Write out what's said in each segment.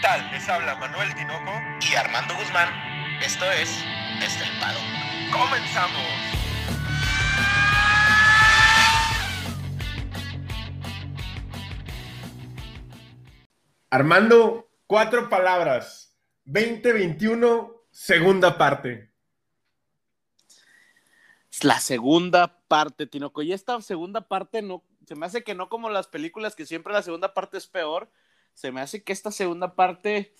tal? Les habla Manuel Tinoco y Armando Guzmán. Esto es Estelpado. ¡Comenzamos! Armando, cuatro palabras. 2021, segunda parte. La segunda parte, Tinoco. Y esta segunda parte no, se me hace que no como las películas que siempre la segunda parte es peor. Se me hace que esta segunda parte,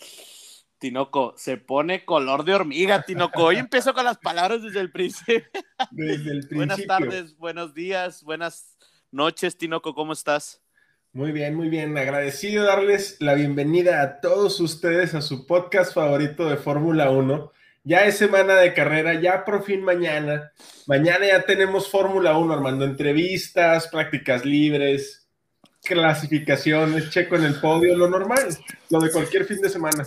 Tinoco, se pone color de hormiga, Tinoco. Hoy empiezo con las palabras desde el principio. Desde el principio. buenas tardes, buenos días, buenas noches, Tinoco, ¿cómo estás? Muy bien, muy bien. Agradecido darles la bienvenida a todos ustedes a su podcast favorito de Fórmula 1. Ya es semana de carrera, ya por fin mañana. Mañana ya tenemos Fórmula 1, Armando. Entrevistas, prácticas libres, clasificaciones, checo en el podio, lo normal, lo de cualquier fin de semana.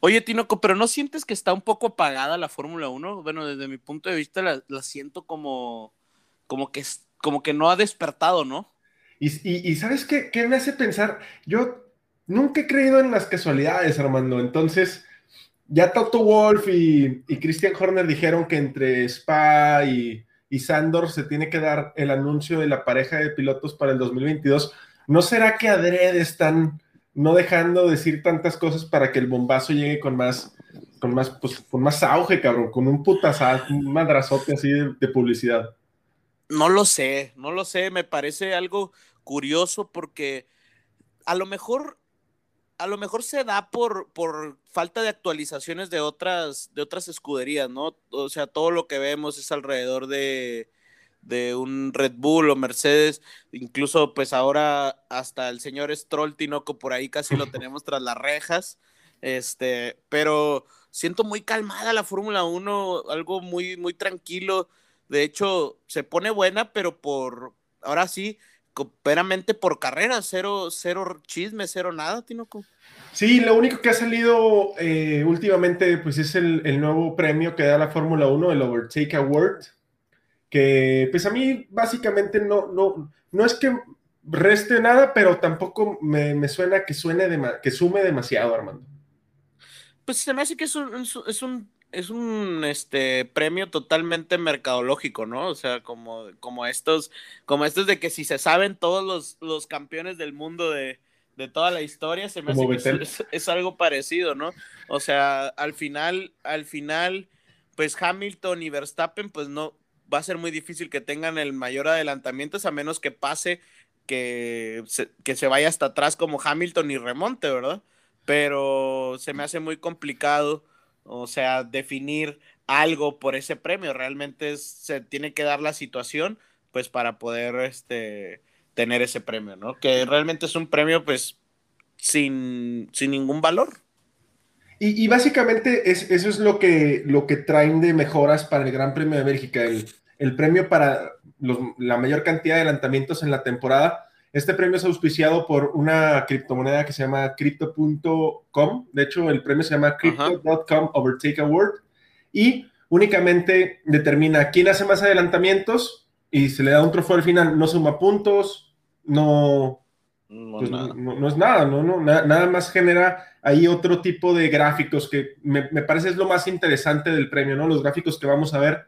Oye, Tinoco, pero ¿no sientes que está un poco apagada la Fórmula 1? Bueno, desde mi punto de vista la, la siento como, como, que, como que no ha despertado, ¿no? Y, ¿sabes qué, qué, me hace pensar? Yo nunca he creído en las casualidades, Armando. Entonces, ya Toto Wolf y, y Christian Horner dijeron que entre Spa y, y, Sandor se tiene que dar el anuncio de la pareja de pilotos para el 2022. ¿No será que adrede están no dejando decir tantas cosas para que el bombazo llegue con más, con más, pues, con más auge, cabrón, con un putazazo, un madrazote así de, de publicidad? No lo sé, no lo sé, me parece algo curioso porque a lo mejor a lo mejor se da por, por falta de actualizaciones de otras, de otras escuderías, ¿no? O sea, todo lo que vemos es alrededor de, de un Red Bull o Mercedes, incluso pues ahora hasta el señor Stroll Tinoco por ahí casi lo tenemos tras las rejas, este, pero siento muy calmada la Fórmula 1, algo muy, muy tranquilo, de hecho se pone buena, pero por, ahora sí, veramente por carrera, cero, cero chisme, cero nada, Tinoco. Sí, lo único que ha salido eh, últimamente, pues es el, el, nuevo premio que da la Fórmula 1, el Overtake Award, que pues a mí básicamente no, no, no es que reste nada, pero tampoco me, me suena que suene, de, que sume demasiado, Armando. Pues se me hace que es un, es un es un este premio totalmente mercadológico, ¿no? O sea, como, como estos, como estos de que si se saben todos los, los campeones del mundo de, de, toda la historia, se me hace que es, es, algo parecido, ¿no? O sea, al final, al final, pues Hamilton y Verstappen, pues no, va a ser muy difícil que tengan el mayor adelantamiento, a menos que pase que se, que se vaya hasta atrás como Hamilton y remonte, ¿verdad? Pero se me hace muy complicado o sea, definir algo por ese premio. Realmente se tiene que dar la situación, pues, para poder este, tener ese premio, ¿no? Que realmente es un premio, pues, sin, sin ningún valor. Y, y básicamente es, eso es lo que, lo que traen de mejoras para el Gran Premio de Bélgica, el, el premio para los, la mayor cantidad de adelantamientos en la temporada este premio es auspiciado por una criptomoneda que se llama crypto.com. De hecho, el premio se llama crypto.com Overtake Award y únicamente determina quién hace más adelantamientos y se le da un trofeo al final. No suma puntos, no, no, pues, nada. no, no es nada, ¿no? no nada, nada más genera ahí otro tipo de gráficos que me, me parece es lo más interesante del premio, ¿no? Los gráficos que vamos a ver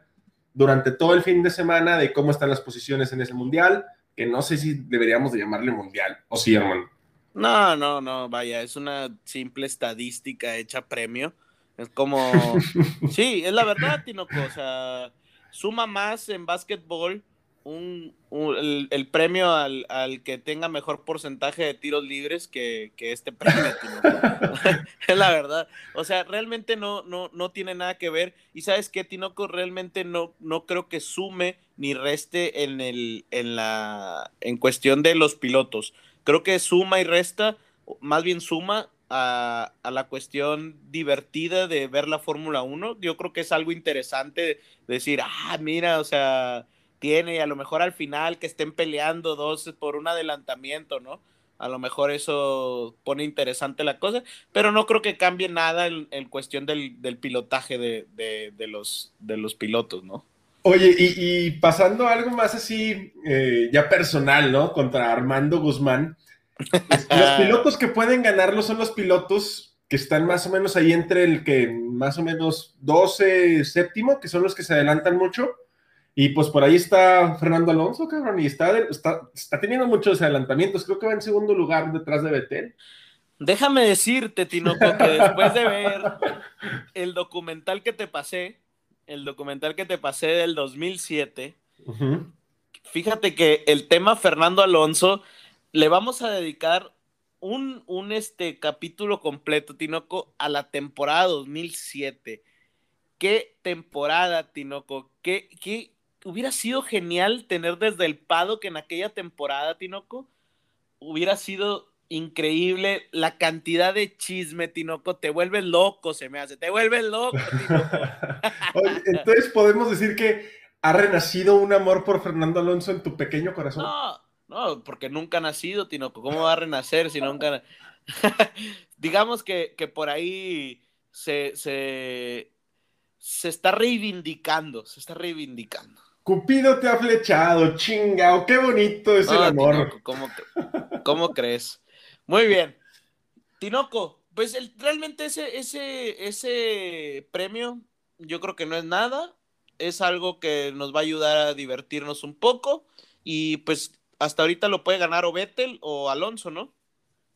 durante todo el fin de semana de cómo están las posiciones en ese mundial, que no sé si deberíamos de llamarle mundial, o sí, hermano. No, no, no, vaya, es una simple estadística hecha premio. Es como, sí, es la verdad, Tinoco, o sea, suma más en básquetbol un, el, premio al, al, que tenga mejor porcentaje de tiros libres que, que este premio, es la verdad. O sea, realmente no, no, no tiene nada que ver. Y sabes qué, Tinoco, realmente no, no creo que sume ni reste en, el, en, la, en cuestión de los pilotos. Creo que suma y resta, más bien suma a, a, la cuestión divertida de ver la Fórmula 1. Yo creo que es algo interesante decir, ah, mira, o sea, tiene y a lo mejor al final que estén peleando dos por un adelantamiento, ¿no? A lo mejor eso pone interesante la cosa, pero no creo que cambie nada en, en cuestión del, del pilotaje de, de, de, los, de los pilotos, ¿no? Oye, y, y, pasando a algo más así, eh, ya personal, ¿no? Contra Armando Guzmán. los pilotos que pueden ganarlo son los pilotos que que están más o menos ahí entre el que más o menos 12 séptimo, que son los que se adelantan mucho. Y pues por ahí está Fernando Alonso, cabrón, y está, está, está teniendo muchos adelantamientos. Creo que va en segundo lugar detrás de Betel. Déjame decirte, Tinoco, que después de ver el documental que te pasé, el documental que te pasé del 2007, fíjate que el tema Fernando Alonso le vamos a dedicar un, un este, capítulo completo, Tinoco, a la temporada 2007. ¿Qué temporada, Tinoco? ¿Qué, qué hubiera sido genial tener desde el Pado que en aquella temporada, Tinoco? Hubiera sido increíble la cantidad de chisme, Tinoco, te vuelve loco, se me hace, te vuelve loco, entonces podemos decir que ha renacido un amor por Fernando Alonso en tu pequeño corazón. No, no, porque nunca ha nacido, Tinoco, ¿cómo va a renacer si nunca... Digamos que, que, por ahí se, se, se está reivindicando, se está reivindicando. Cupido te ha flechado, chingao, qué bonito es el amor. ¿cómo, ¿Cómo crees? Muy bien. Tinoco, pues realmente ese, ese, ese premio yo creo que no es nada, es algo que nos va a ayudar a divertirnos un poco y pues hasta ahorita lo puede ganar o Vettel o Alonso, ¿no?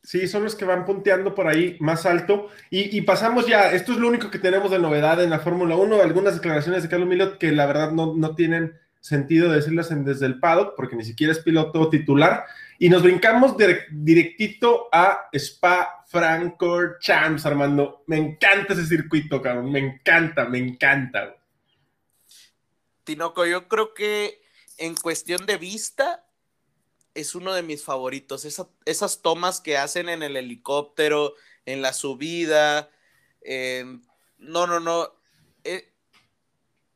Sí, son los que van punteando por ahí más alto. Y, pasamos ya, esto es lo único que tenemos de novedad en la Fórmula 1, algunas declaraciones de Carlos Milot que la verdad no, no tienen sentido decirlas en, desde el paddock, porque ni siquiera es piloto titular. Y nos brincamos directito a Spa Francorchamps, Armando. Me encanta ese circuito, cabrón. Me encanta, me encanta. Tinoco, yo creo que en cuestión de vista es uno de mis favoritos. esas tomas que hacen en el helicóptero, en la subida. no, no, no. Eh,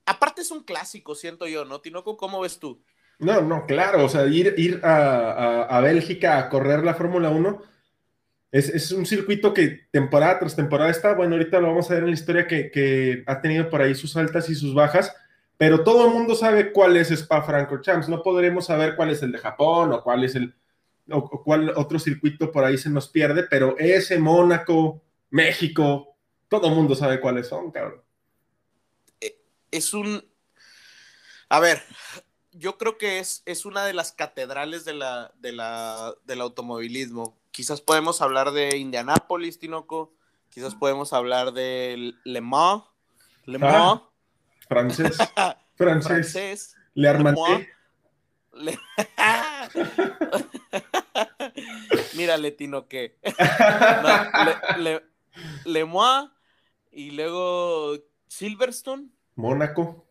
aparte es un clásico, siento yo, ¿no? Tinoco, ¿cómo ves tú? No, no, claro, o sea, ir, ir a, Bélgica a correr la Fórmula 1 es, un circuito que temporada tras temporada está, bueno, ahorita lo vamos a ver en la historia que, ha tenido por ahí sus altas y sus bajas, pero todo el mundo sabe cuál es Spa Francorchamps, no podremos saber cuál es el de Japón o cuál es el, o cuál otro circuito por ahí se nos pierde, pero ese Mónaco, México, todo el mundo sabe cuáles son, cabrón. Eh, es un... A ver, yo creo que es, es una de las catedrales de la, de la, del automovilismo. Quizás podemos hablar de Indianápolis, Tinoco. Quizás podemos hablar de Le Mans. Le ah, Mans. Francés. francés. francés. Le Armanté. Le... Mírale, Tino, que. le, le, Mans y luego Silverstone. Mónaco.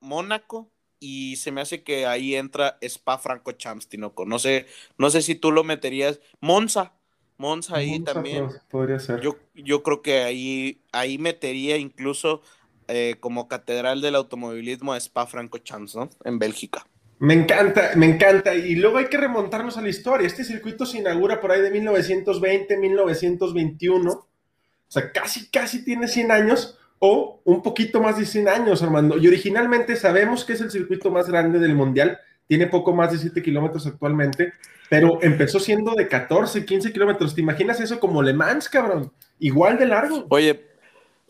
Mónaco y se me hace que ahí entra Spa Franco Champs, Tinoco. No sé, no sé si tú lo meterías. Monza, Monza ahí también. Podría ser. Yo, yo creo que ahí, ahí metería incluso eh, como catedral del automovilismo a Spa Franco Champs, ¿no? En Bélgica. Me encanta, me encanta. Y luego hay que remontarnos a la historia. Este circuito se inaugura por ahí de 1920, 1921. O sea, casi, casi tiene 100 años o un poquito más de 100 años, Armando. Y originalmente sabemos que es el circuito más grande del Mundial, tiene poco más de 7 kilómetros actualmente, pero empezó siendo de 14, 15 kilómetros. ¿Te imaginas eso como Le Mans, cabrón? Igual de largo. Oye,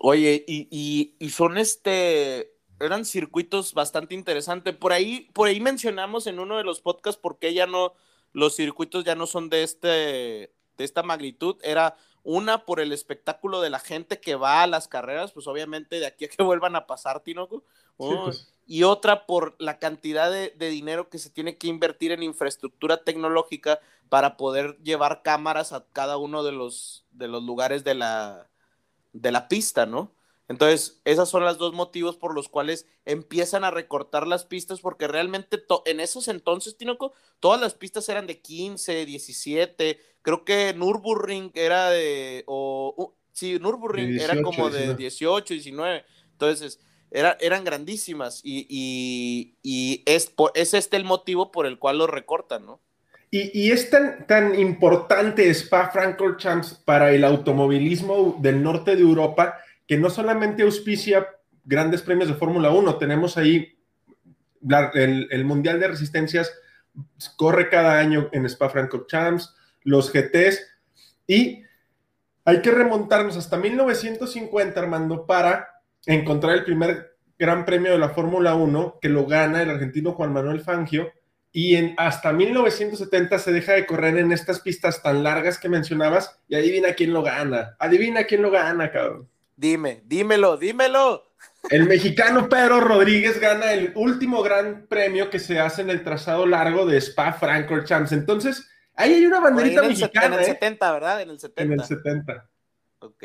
oye, y, son este, eran circuitos bastante interesantes. Por ahí, por ahí mencionamos en uno de los podcasts por qué ya no, los circuitos ya no son de este, de esta magnitud. Era una por el espectáculo de la gente que va a las carreras, pues obviamente de aquí a que vuelvan a pasar, Tinoco. Pues. Y otra por la cantidad de, dinero que se tiene que invertir en infraestructura tecnológica para poder llevar cámaras a cada uno de los, de los lugares de la, de la pista, ¿no? Entonces, esos son los dos motivos por los cuales empiezan a recortar las pistas, porque realmente en esos entonces, Tinoco, todas las pistas eran de 15, 17, creo que Nürburgring era de, o, sí, Nürburgring era como de 18, 19, entonces era, eran grandísimas y, es, es este el motivo por el cual lo recortan, ¿no? Y, es tan, tan importante Spa Francorchamps para el automovilismo del norte de Europa que no solamente auspicia grandes premios de Fórmula 1, tenemos ahí el, Mundial de Resistencias, corre cada año en Spa Francorchamps, los GTs y hay que remontarnos hasta 1950, Armando, para encontrar el primer Gran Premio de la Fórmula 1 que lo gana el argentino Juan Manuel Fangio. Y en, hasta 1970 se deja de correr en estas pistas tan largas que mencionabas y adivina quién lo gana. Adivina quién lo gana, cabrón. Dime, dímelo, dímelo. El mexicano Pedro Rodríguez gana el último gran premio que se hace en el trazado largo de Spa Francorchamps. Entonces, ahí hay una banderita mexicana. En el 70, ¿eh? ¿verdad? En el 70. En el 70. Ok.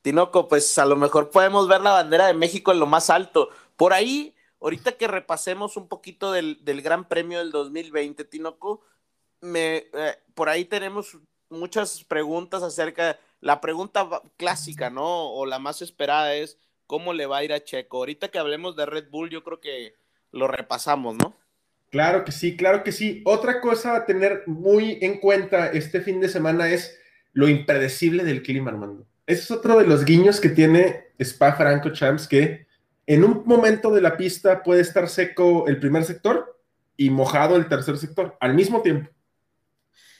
Tinoco, pues a lo mejor podemos ver la bandera de México en lo más alto. Por ahí, ahorita que repasemos un poquito del, Gran Premio del 2020, Tinoco, me, eh, por ahí tenemos muchas preguntas acerca la pregunta clásica, ¿no? O la más esperada es, ¿cómo le va a ir a Checo? Ahorita que hablemos de Red Bull, yo creo que lo repasamos, ¿no? Claro que sí, claro que sí. Otra cosa a tener muy en cuenta este fin de semana es lo impredecible del clima, Armando. Ese es otro de los guiños que tiene Spa Franco Champs, que en un momento de la pista puede estar seco el primer sector y mojado el tercer sector al mismo tiempo.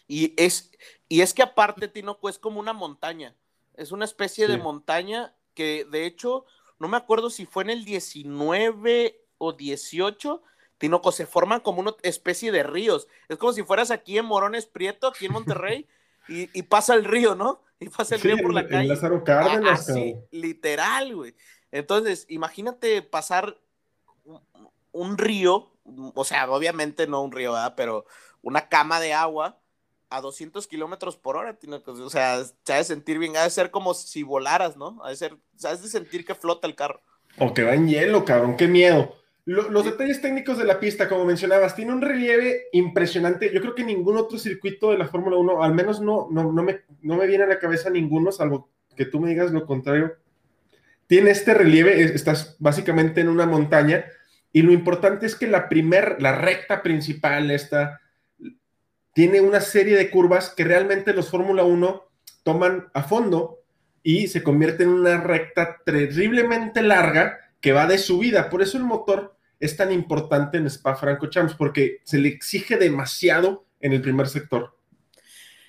Y es, y es que aparte, Tinoco, es como una montaña. Es una especie de montaña que, de hecho, no me acuerdo si fue en el 19 o 18, Tinoco, se forman como una especie de ríos. Es como si fueras aquí en Morones Prieto, aquí en Monterrey, y, pasa el río, ¿no? Y pasa el río por la calle. Lázaro Cárdenas. Así, literal, güey. Entonces, imagínate pasar un, río, o sea, obviamente no un río, ¿verdad? Pero una cama de agua a 200 kilómetros por hora, o sea, se ha de sentir bien, ha de ser como si volaras, ¿no? Ha de ser, o de sentir que flota el carro. O que va en hielo, cabrón, qué miedo. los detalles técnicos de la pista, como mencionabas, tiene un relieve impresionante. Yo creo que ningún otro circuito de la Fórmula 1, al menos no, no, no, me, no me viene a la cabeza ninguno, salvo que tú me digas lo contrario. Tiene este relieve, estás básicamente en una montaña, y lo importante es que la primer, la recta principal, esta, tiene una serie de curvas que realmente los Fórmula 1 toman a fondo y se convierte en una recta terriblemente larga que va de subida. Por eso el motor es tan importante en Spa Franco Champs, porque se le exige demasiado en el primer sector.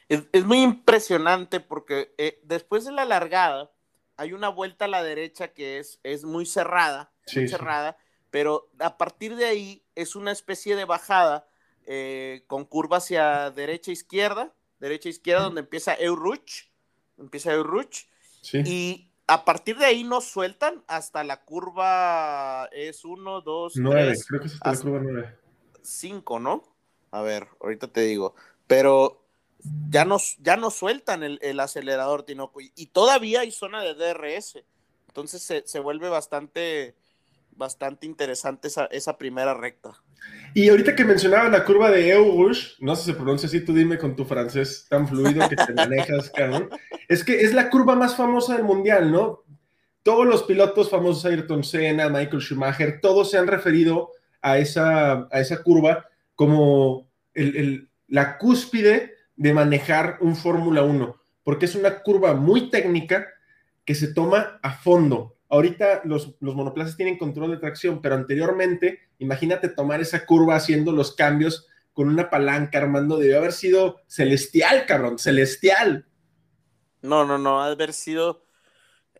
Es, muy impresionante porque eh, después de la largada hay una vuelta a la derecha que es, es muy cerrada, muy cerrada, pero a partir de ahí es una especie de bajada eh, con curva hacia derecha izquierda, derecha izquierda, donde empieza Euruch, empieza Euruch, y a partir de ahí nos sueltan hasta la curva es 1, 2, 3, creo que es hasta la curva 9. 5, ¿no? A ver, ahorita te digo, pero ya nos, ya nos sueltan el, acelerador, Tinoco, y, todavía hay zona de DRS, entonces se, se vuelve bastante, bastante interesante esa, esa primera recta. Y ahorita que mencionaba la curva de Eurush, no sé si se pronuncia así, tú dime con tu francés tan fluido que te manejas, cabrón. Es que es la curva más famosa del mundial, ¿no? Todos los pilotos famosos, Ayrton Senna, Michael Schumacher, todos se han referido a esa, a esa curva como la cúspide de manejar un Fórmula 1, porque es una curva muy técnica que se toma a fondo. Ahorita los, los monoplazas tienen control de tracción, pero anteriormente, imagínate tomar esa curva haciendo los cambios con una palanca, Armando, debió haber sido celestial, cabrón, celestial. No, no, no, haber sido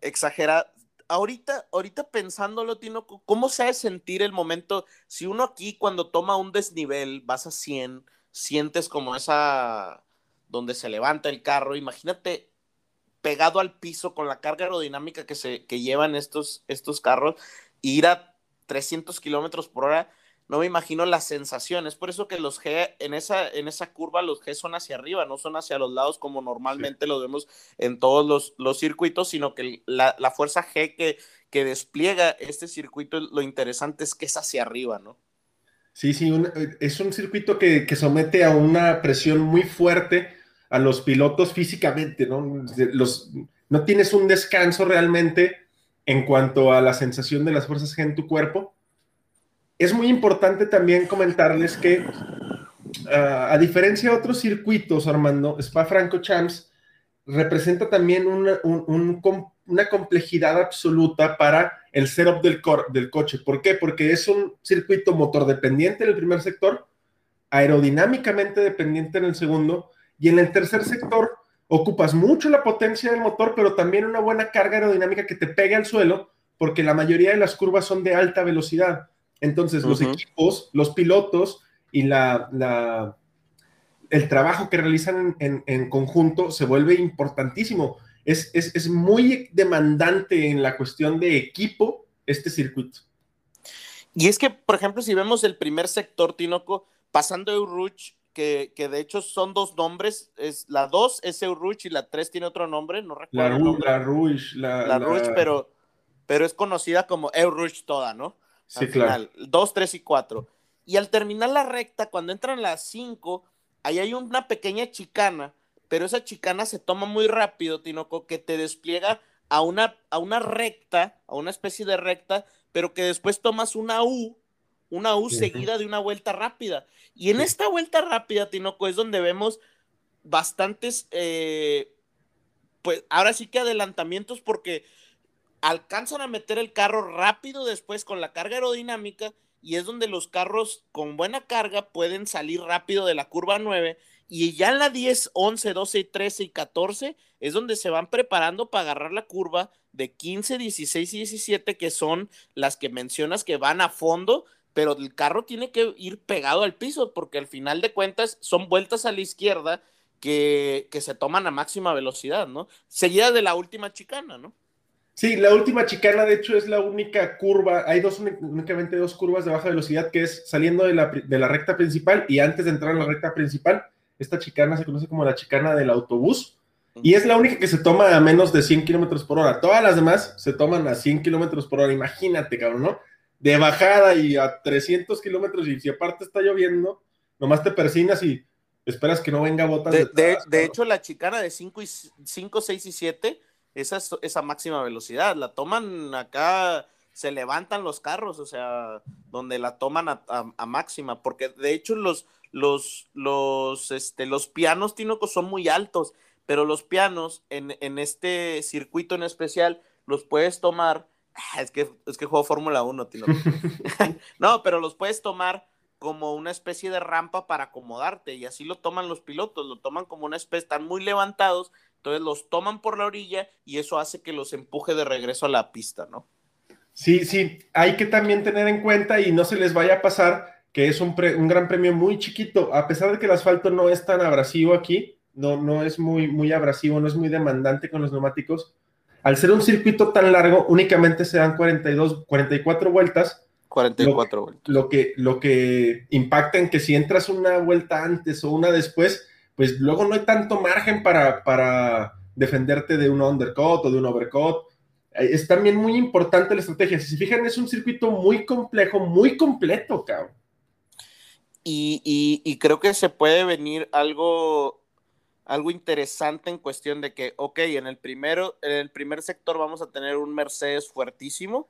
exagerado. Ahorita, ahorita pensándolo, Tino, ¿cómo se ha de sentir el momento? Si uno aquí cuando toma un desnivel, vas a 100, sientes como esa, donde se levanta el carro, imagínate pegado al piso con la carga aerodinámica que, se, que llevan estos, estos carros, ir a 300 kilómetros por hora, no me imagino las sensaciones. Por eso que los G, en esa, en esa curva, los G son hacia arriba, no son hacia los lados como normalmente lo vemos en todos los, circuitos, sino que la, fuerza G que, que despliega este circuito, lo interesante es que es hacia arriba, ¿no? Sí, sí, es un circuito que, que somete a una presión muy fuerte a los pilotos físicamente, ¿no? Los, no tienes un descanso realmente en cuanto a la sensación de las fuerzas en tu cuerpo. Es muy importante también comentarles que, ah, a diferencia de otros circuitos, Armando, Spa Franco Champs representa también una, una complejidad absoluta para el setup del, del coche. ¿Por qué? Porque es un circuito motor dependiente en el primer sector, aerodinámicamente dependiente en el segundo, y en el tercer sector, ocupas mucho la potencia del motor, pero también una buena carga aerodinámica que te pegue al suelo, porque la mayoría de las curvas son de alta velocidad. Entonces, los equipos, los pilotos y la, el trabajo que realizan en, conjunto se vuelve importantísimo. Es, es, muy demandante en la cuestión de equipo este circuito. Y es que, por ejemplo, si vemos el primer sector, Tinoco, pasando Euruch, que, que de hecho son dos nombres, es la 2 es Euruch y la 3 tiene otro nombre, no recuerdo. La, Rouge, la, la, Rouge, pero, pero es conocida como Euruch toda, ¿no? sí, claro. 2, 3 y 4. Y al terminar la recta, cuando entran las 5, ahí hay una pequeña chicana, pero esa chicana se toma muy rápido, Tinoco, que te despliega a una, a una recta, a una especie de recta, pero que después tomas una U, una U seguida de una vuelta rápida. Y en esta vuelta rápida, Tinoco, es donde vemos bastantes, eh, pues ahora sí que adelantamientos porque alcanzan a meter el carro rápido después con la carga aerodinámica y es donde los carros con buena carga pueden salir rápido de la curva 9 y ya en la 10, 11, 12, 13 y 14 es donde se van preparando para agarrar la curva de 15, 16 y 17, que son las que mencionas que van a fondo, pero el carro tiene que ir pegado al piso, porque al final de cuentas son vueltas a la izquierda que, que se toman a máxima velocidad, ¿no? Seguida de la última chicana, ¿no? Sí, la última chicana, de hecho, es la única curva. Hay dos, únicamente dos curvas de baja velocidad, que es saliendo de la, de la recta principal y antes de entrar en la recta principal. Esta chicana se conoce como la chicana del autobús y es la única que se toma a menos de 100 kilómetros por hora. Todas las demás se toman a 100 kilómetros por hora. Imagínate, cabrón, ¿no? De bajada y a 300 kilómetros y si aparte está lloviendo, nomás te persinas y esperas que no venga botas. De, de, hecho, la chicana de 5, y, 5 6 y 7, esa, esa máxima velocidad, la toman acá, se levantan los carros, o sea, donde la toman a, a máxima, porque de hecho los, los, los, este, los pianos tínocos son muy altos, pero los pianos en, en este circuito en especial los puedes tomar. Ah, es que, es que juego Fórmula 1, Tinoco. no, pero los puedes tomar como una especie de rampa para acomodarte y así lo toman los pilotos, lo toman como una especie, están muy levantados, entonces los toman por la orilla y eso hace que los empuje de regreso a la pista, ¿no? Sí, sí, hay que también tener en cuenta y no se les vaya a pasar que es un, un, gran premio muy chiquito, a pesar de que el asfalto no es tan abrasivo aquí, no, no es muy, muy abrasivo, no es muy demandante con los neumáticos. Al ser un circuito tan largo, únicamente se dan 42, 44 vueltas. 44 lo, vueltas. Lo que, lo que impacta en que si entras una vuelta antes o una después, pues luego no hay tanto margen para, para defenderte de un undercut o de un overcut. Es también muy importante la estrategia. Si se fijan, es un circuito muy complejo, muy completo, cabrón. Y, creo que se puede venir algo, algo interesante en cuestión de que, ok, en el, primero, en el primer sector vamos a tener un Mercedes fuertísimo,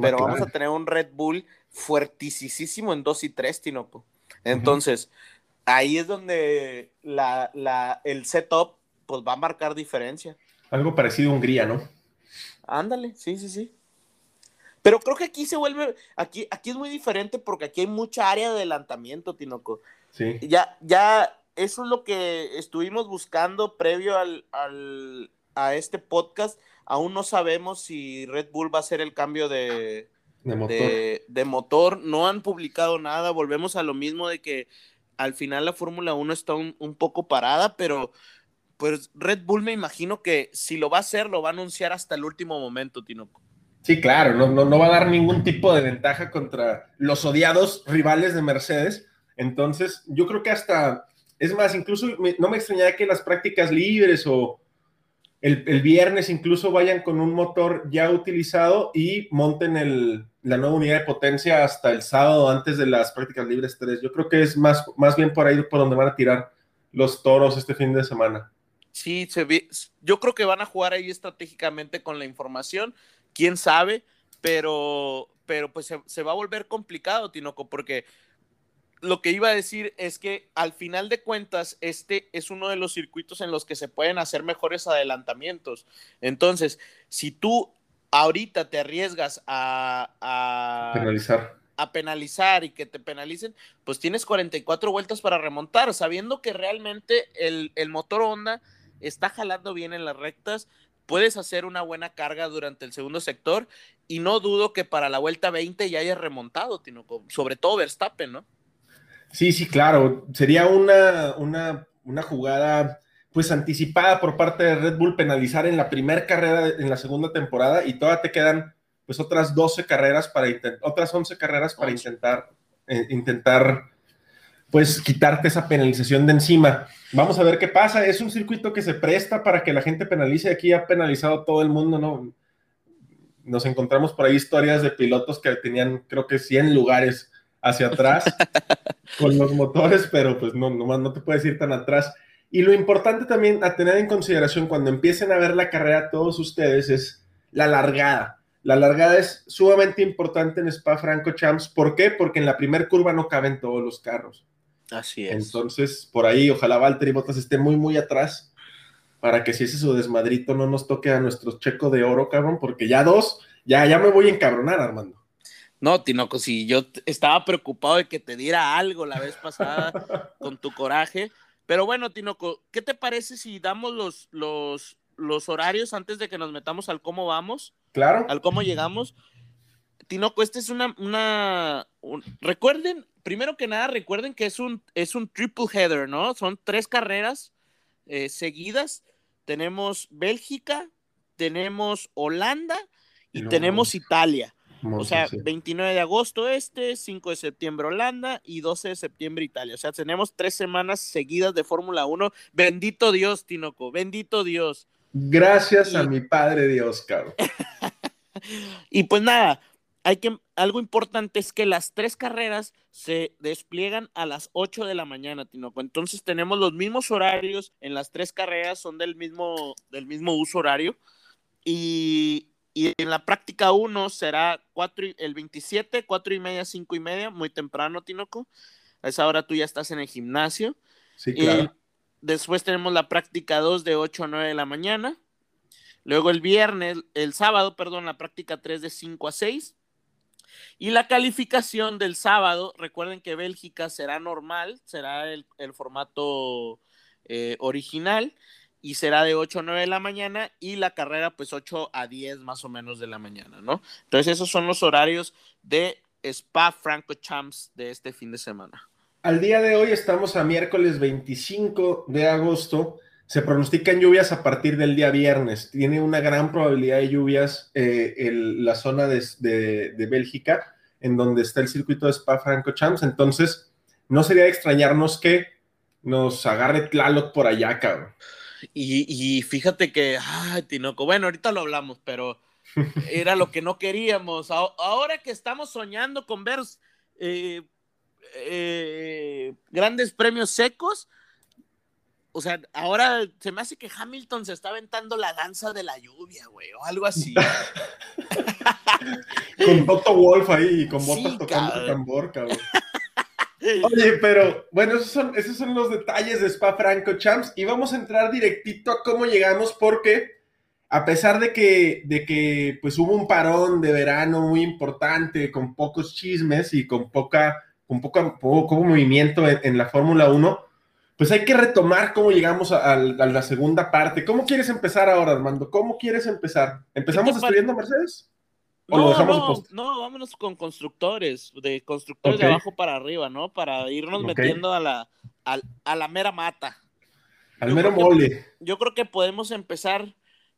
pero vamos a tener un Red Bull fuertísimo en 2 y 3, Tinoco. Entonces, ahí es donde la, la, el setup pues va a marcar diferencia. Algo parecido a Hungría, ¿no? Ándale, sí, sí, sí. Pero creo que aquí se vuelve, aquí, aquí es muy diferente porque aquí hay mucha área de adelantamiento, Tinoco. Sí. Ya, ya, eso es lo que estuvimos buscando previo al, al, a este podcast. Aún no sabemos si Red Bull va a hacer el cambio de, de motor. De, motor. No han publicado nada. Volvemos a lo mismo de que al final la Fórmula 1 está un, un, poco parada, pero pues Red Bull me imagino que si lo va a hacer, lo va a anunciar hasta el último momento, Tinoco. Sí, claro, no, no, va a dar ningún tipo de ventaja contra los odiados rivales de Mercedes. Entonces, yo creo que hasta, es más, incluso no me extrañaría que las prácticas libres o el, viernes incluso vayan con un motor ya utilizado y monten la nueva unidad de potencia hasta el sábado antes de las prácticas libres 3. Yo creo que es más, más bien por ahí por donde van a tirar los toros este fin de semana. Sí, se yo creo que van a jugar ahí estratégicamente con la información quién sabe, pero, pero pues se, va a volver complicado, Tinoco, porque lo que iba a decir es que al final de cuentas, este es uno de los circuitos en los que se pueden hacer mejores adelantamientos. Entonces, si tú ahorita te arriesgas a, penalizar. a penalizar y que te penalicen, pues tienes 44 vueltas para remontar, sabiendo que realmente el, el motor Honda está jalando bien en las rectas, puedes hacer una buena carga durante el segundo sector y no dudo que para la vuelta 20 ya haya remontado, Tinoco, sobre todo Verstappen, ¿no? Sí, sí, claro. Sería una, una, una jugada pues anticipada por parte de Red Bull penalizar en la primera carrera en la segunda temporada y todavía te quedan pues otras 12 carreras para intentar, otras 11 carreras para intentar, eh, intentar pues quitarte esa penalización de encima. Vamos a ver qué pasa. Es un circuito que se presta para que la gente penalice. Aquí ha penalizado todo el mundo, ¿no? Nos encontramos por ahí historias de pilotos que tenían, creo que 100 lugares hacia atrás con los motores, pero pues no, no, no te puedes ir tan atrás. Y lo importante también a tener en consideración cuando empiecen a ver la carrera todos ustedes es la largada. La largada es sumamente importante en Spa Franco Champs. ¿Por qué? Porque en la primera curva no caben todos los carros. Así es. Entonces, por ahí, ojalá Valtteri Bottas esté muy, muy atrás para que si ese su desmadrito no nos toque a nuestro checo de oro, cabrón, porque ya dos, ya, ya me voy a encabronar, Armando. No, Tinoco, si yo estaba preocupado de que te diera algo la vez pasada con tu coraje. Pero bueno, Tinoco, ¿qué te parece si damos los, los, los horarios antes de que nos metamos al cómo vamos? Claro. Al cómo llegamos. Tinoco, este es una, una recuerden, primero que nada, recuerden que es un, es un triple header, ¿no? Son tres carreras eh, seguidas. Tenemos Bélgica, tenemos Holanda y tenemos Italia. o sea, 29 de agosto este, 5 de septiembre Holanda y 12 de septiembre Italia. O sea, tenemos tres semanas seguidas de Fórmula 1. Bendito Dios, Tinoco, bendito Dios. Gracias a mi Padre Dios, cabrón. y pues nada, hay que, algo importante es que las tres carreras se despliegan a las 8 de la mañana, Tinoco. Entonces tenemos los mismos horarios en las tres carreras, son del mismo, del mismo uso horario. Y, en la práctica 1 será cuatro, el 27, 4 y media, 5 y media, muy temprano, Tinoco. A esa hora tú ya estás en el gimnasio. Sí, claro. después tenemos la práctica 2 de 8 a 9 de la mañana. Luego el viernes, el sábado, perdón, la práctica 3 de 5 a 6. Y la calificación del sábado, recuerden que Bélgica será normal, será el, formato eh, original y será de 8 a 9 de la mañana y la carrera pues 8 a 10 más o menos de la mañana, ¿no? Entonces esos son los horarios de Spa Franco Champs de este fin de semana. Al día de hoy estamos a miércoles 25 de agosto se pronostican lluvias a partir del día viernes. Tiene una gran probabilidad de lluvias eh, la zona de, Bélgica, en donde está el circuito de Spa-Francorchamps. Entonces, no sería de extrañarnos que nos agarre Tlaloc por allá, cabrón. Y, fíjate que, ay, Tinoco, bueno, ahorita lo hablamos, pero era lo que no queríamos. Ahora que estamos soñando con ver eh, eh, grandes premios secos, o sea, ahora se me hace que Hamilton se está aventando la danza de la lluvia, güey, o algo así. con Toto Wolf ahí, con botas tocando el tambor, cabrón. Oye, pero bueno, esos son, esos son los detalles de Spa Franco Champs y vamos a entrar directito a cómo llegamos porque a pesar de que, de que pues hubo un parón de verano muy importante con pocos chismes y con poca, con poca, poco, movimiento en, en la Fórmula 1, pues hay que retomar cómo llegamos a, la segunda parte. ¿Cómo quieres empezar ahora, Armando? ¿Cómo quieres empezar? ¿Empezamos destruyendo Mercedes? no, no, no, vámonos con constructores, de constructores de abajo para arriba, ¿no? Para irnos metiendo a la, a, la mera mata. Al mero mole. yo creo que podemos empezar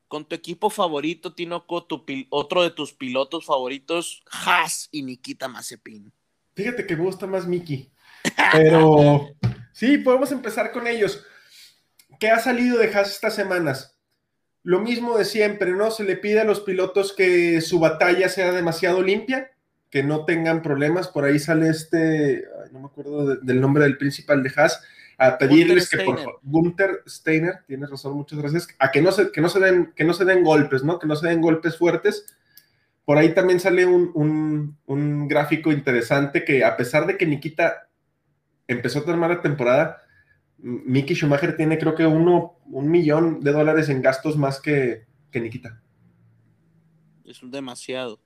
con tu equipo favorito, Tinoco, tu otro de tus pilotos favoritos, Haas y Nikita Mazepin. Fíjate que me gusta más Miki. Pero Sí, podemos empezar con ellos. ¿Qué ha salido de Haas estas semanas? Lo mismo de siempre, ¿no? Se le pide a los pilotos que su batalla sea demasiado limpia, que no tengan problemas. Por ahí sale este, no me acuerdo del nombre del principal de Haas, a pedirles que por favor, Gunther Steiner, tienes razón, muchas gracias, a que no se, que no se den, que no se den golpes, ¿no? Que no se den golpes fuertes. Por ahí también sale un, un gráfico interesante que a pesar de que Nikita empezó a tomar la temporada, Mickey Schumacher tiene creo que uno, un millón de dólares en gastos más que, que Nikita. Es demasiado.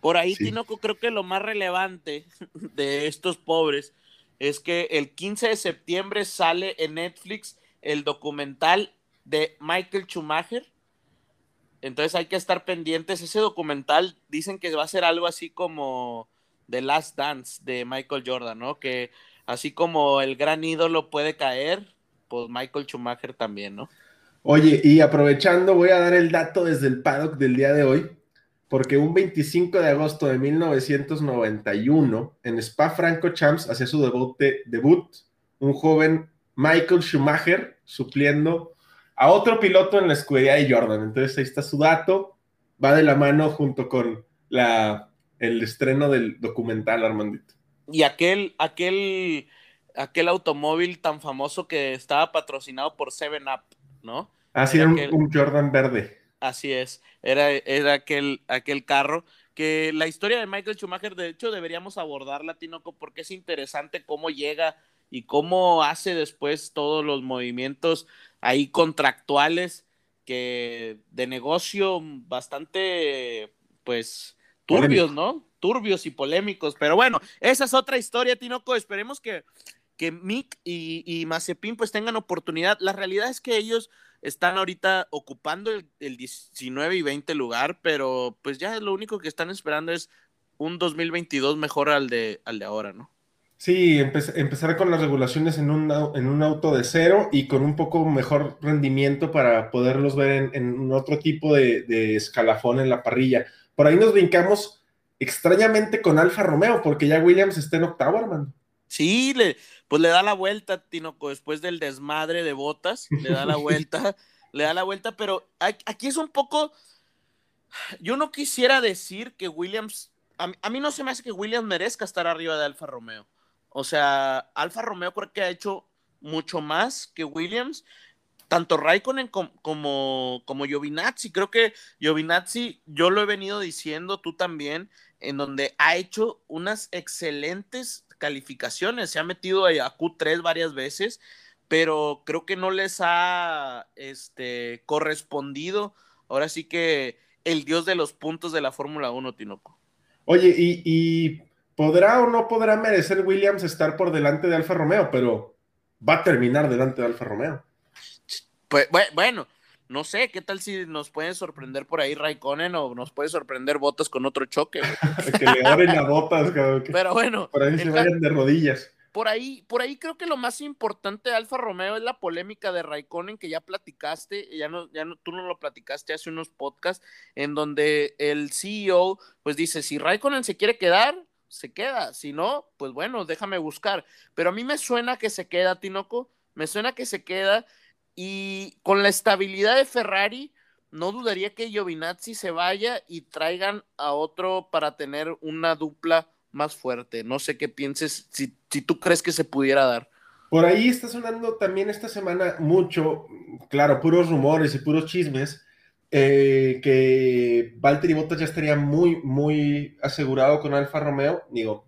Por ahí, Tinoco, creo que lo más relevante de estos pobres es que el 15 de septiembre sale en Netflix el documental de Michael Schumacher. Entonces hay que estar pendientes. Ese documental dicen que va a ser algo así como The Last Dance de Michael Jordan, ¿no? Que así como el gran ídolo puede caer, pues Michael Schumacher también, ¿no? Oye, y aprovechando, voy a dar el dato desde el paddock del día de hoy, porque un 25 de agosto de 1991, en Spa Franco Champs hacía su debut, debut un joven Michael Schumacher supliendo a otro piloto en la escudería de Jordan. Entonces ahí está su dato, va de la mano junto con la, el estreno del documental, Armandito. Y aquel, aquel, aquel automóvil tan famoso que estaba patrocinado por Seven Up, ¿no? Así era un, Jordan verde. Así es, era, era aquel, aquel carro que la historia de Michael Schumacher, de hecho, deberíamos abordarla, Tinoco, porque es interesante cómo llega y cómo hace después todos los movimientos ahí contractuales que de negocio bastante, pues, turbios, ¿no? Turbios y polémicos. Pero bueno, esa es otra historia, Tinoco. Esperemos que, que Mick y, y Mazepin pues tengan oportunidad. La realidad es que ellos están ahorita ocupando el, el 19 y 20 lugar, pero pues ya lo único que están esperando es un 2022 mejor al de, al de ahora, ¿no? Sí, empezar con las regulaciones en un, en un auto de cero y con un poco mejor rendimiento para poderlos ver en, otro tipo de, escalafón en la parrilla. Por ahí nos brincamos extrañamente con Alfa Romeo, porque ya Williams está en octavo, hermano. Sí, le, pues le da la vuelta, Tinoco, después del desmadre de botas, le da la vuelta, le da la vuelta, pero aquí es un poco, yo no quisiera decir que Williams, a, a mí no se me hace que Williams merezca estar arriba de Alfa Romeo o sea, Alfa Romeo creo que ha hecho mucho más que Williams, tanto Raikkonen como, como, Giovinazzi. Creo que Giovinazzi, yo lo he venido diciendo, tú también, en donde ha hecho unas excelentes calificaciones. Se ha metido a Q3 varias veces, pero creo que no les ha este, correspondido. Ahora sí que el dios de los puntos de la Fórmula 1, Tinoco. Oye, y podrá o no podrá merecer Williams estar por delante de Alfa Romeo, pero va a terminar delante de Alfa Romeo. Pues bueno, no sé, ¿qué tal si nos pueden sorprender por ahí Raikkonen o nos puede sorprender Botas con otro choque? que le abren a Botas, Pero bueno. Por ahí se vayan de rodillas. Por ahí, por ahí creo que lo más importante de Alfa Romeo es la polémica de Raikkonen que ya platicaste, ya no, ya no, tú no lo platicaste hace unos podcasts, en donde el CEO pues dice, si Raikkonen se quiere quedar, se queda. Si no, pues bueno, déjame buscar. Pero a mí me suena que se queda, Tinoco. Me suena que se queda. Y con la estabilidad de Ferrari, no dudaría que Giovinazzi se vaya y traigan a otro para tener una dupla más fuerte. No sé qué pienses, si, si tú crees que se pudiera dar. Por ahí está sonando también esta semana mucho, claro, puros rumores y puros chismes eh, que Valtteri Bottas ya estaría muy, muy asegurado con Alfa Romeo. Digo,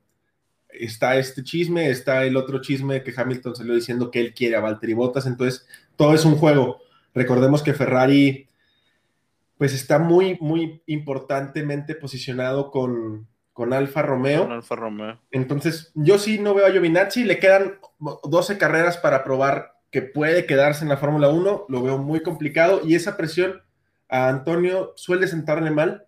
está este chisme, está el otro chisme que Hamilton salió diciendo que él quiere a Valtteri Bottas, entonces todo es un juego. Recordemos que Ferrari pues está muy, muy importantemente posicionado con, con Alfa Romeo. Alfa Romeo. Entonces, yo sí no veo a Giovinazzi, le quedan 12 carreras para probar que puede quedarse en la Fórmula 1, lo veo muy complicado y esa presión a Antonio suele sentarle mal.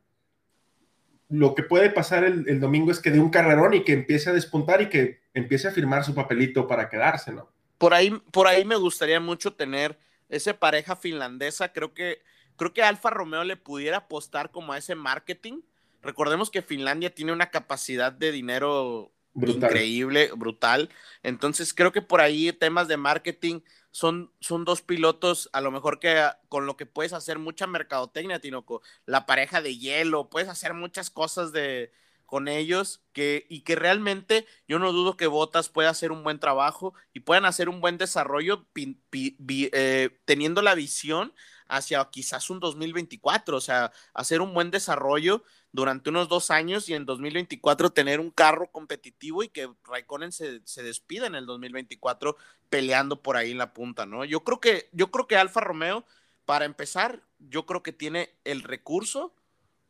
Lo que puede pasar el, domingo es que dé un carrerón y que empiece a despuntar y que empiece a firmar su papelito para quedarse, ¿no? Por ahí, por ahí me gustaría mucho tener esa pareja finlandesa. Creo que, creo que Alfa Romeo le pudiera apostar como a ese marketing. Recordemos que Finlandia tiene una capacidad de dinero increíble, brutal. Entonces creo que por ahí temas de marketing son, son dos pilotos, a lo mejor que con lo que puedes hacer mucha mercadotecnia, Tinoco, la pareja de hielo, puedes hacer muchas cosas de, con ellos que, y que realmente yo no dudo que Botas pueda hacer un buen trabajo y puedan hacer un buen desarrollo eh, teniendo la visión hacia quizás un 2024, o sea, hacer un buen desarrollo durante unos dos años y en 2024 tener un carro competitivo y que Raikkonen se, se despida en el 2024 peleando por ahí en la punta, ¿no? Yo creo que, yo creo que Alfa Romeo, para empezar, yo creo que tiene el recurso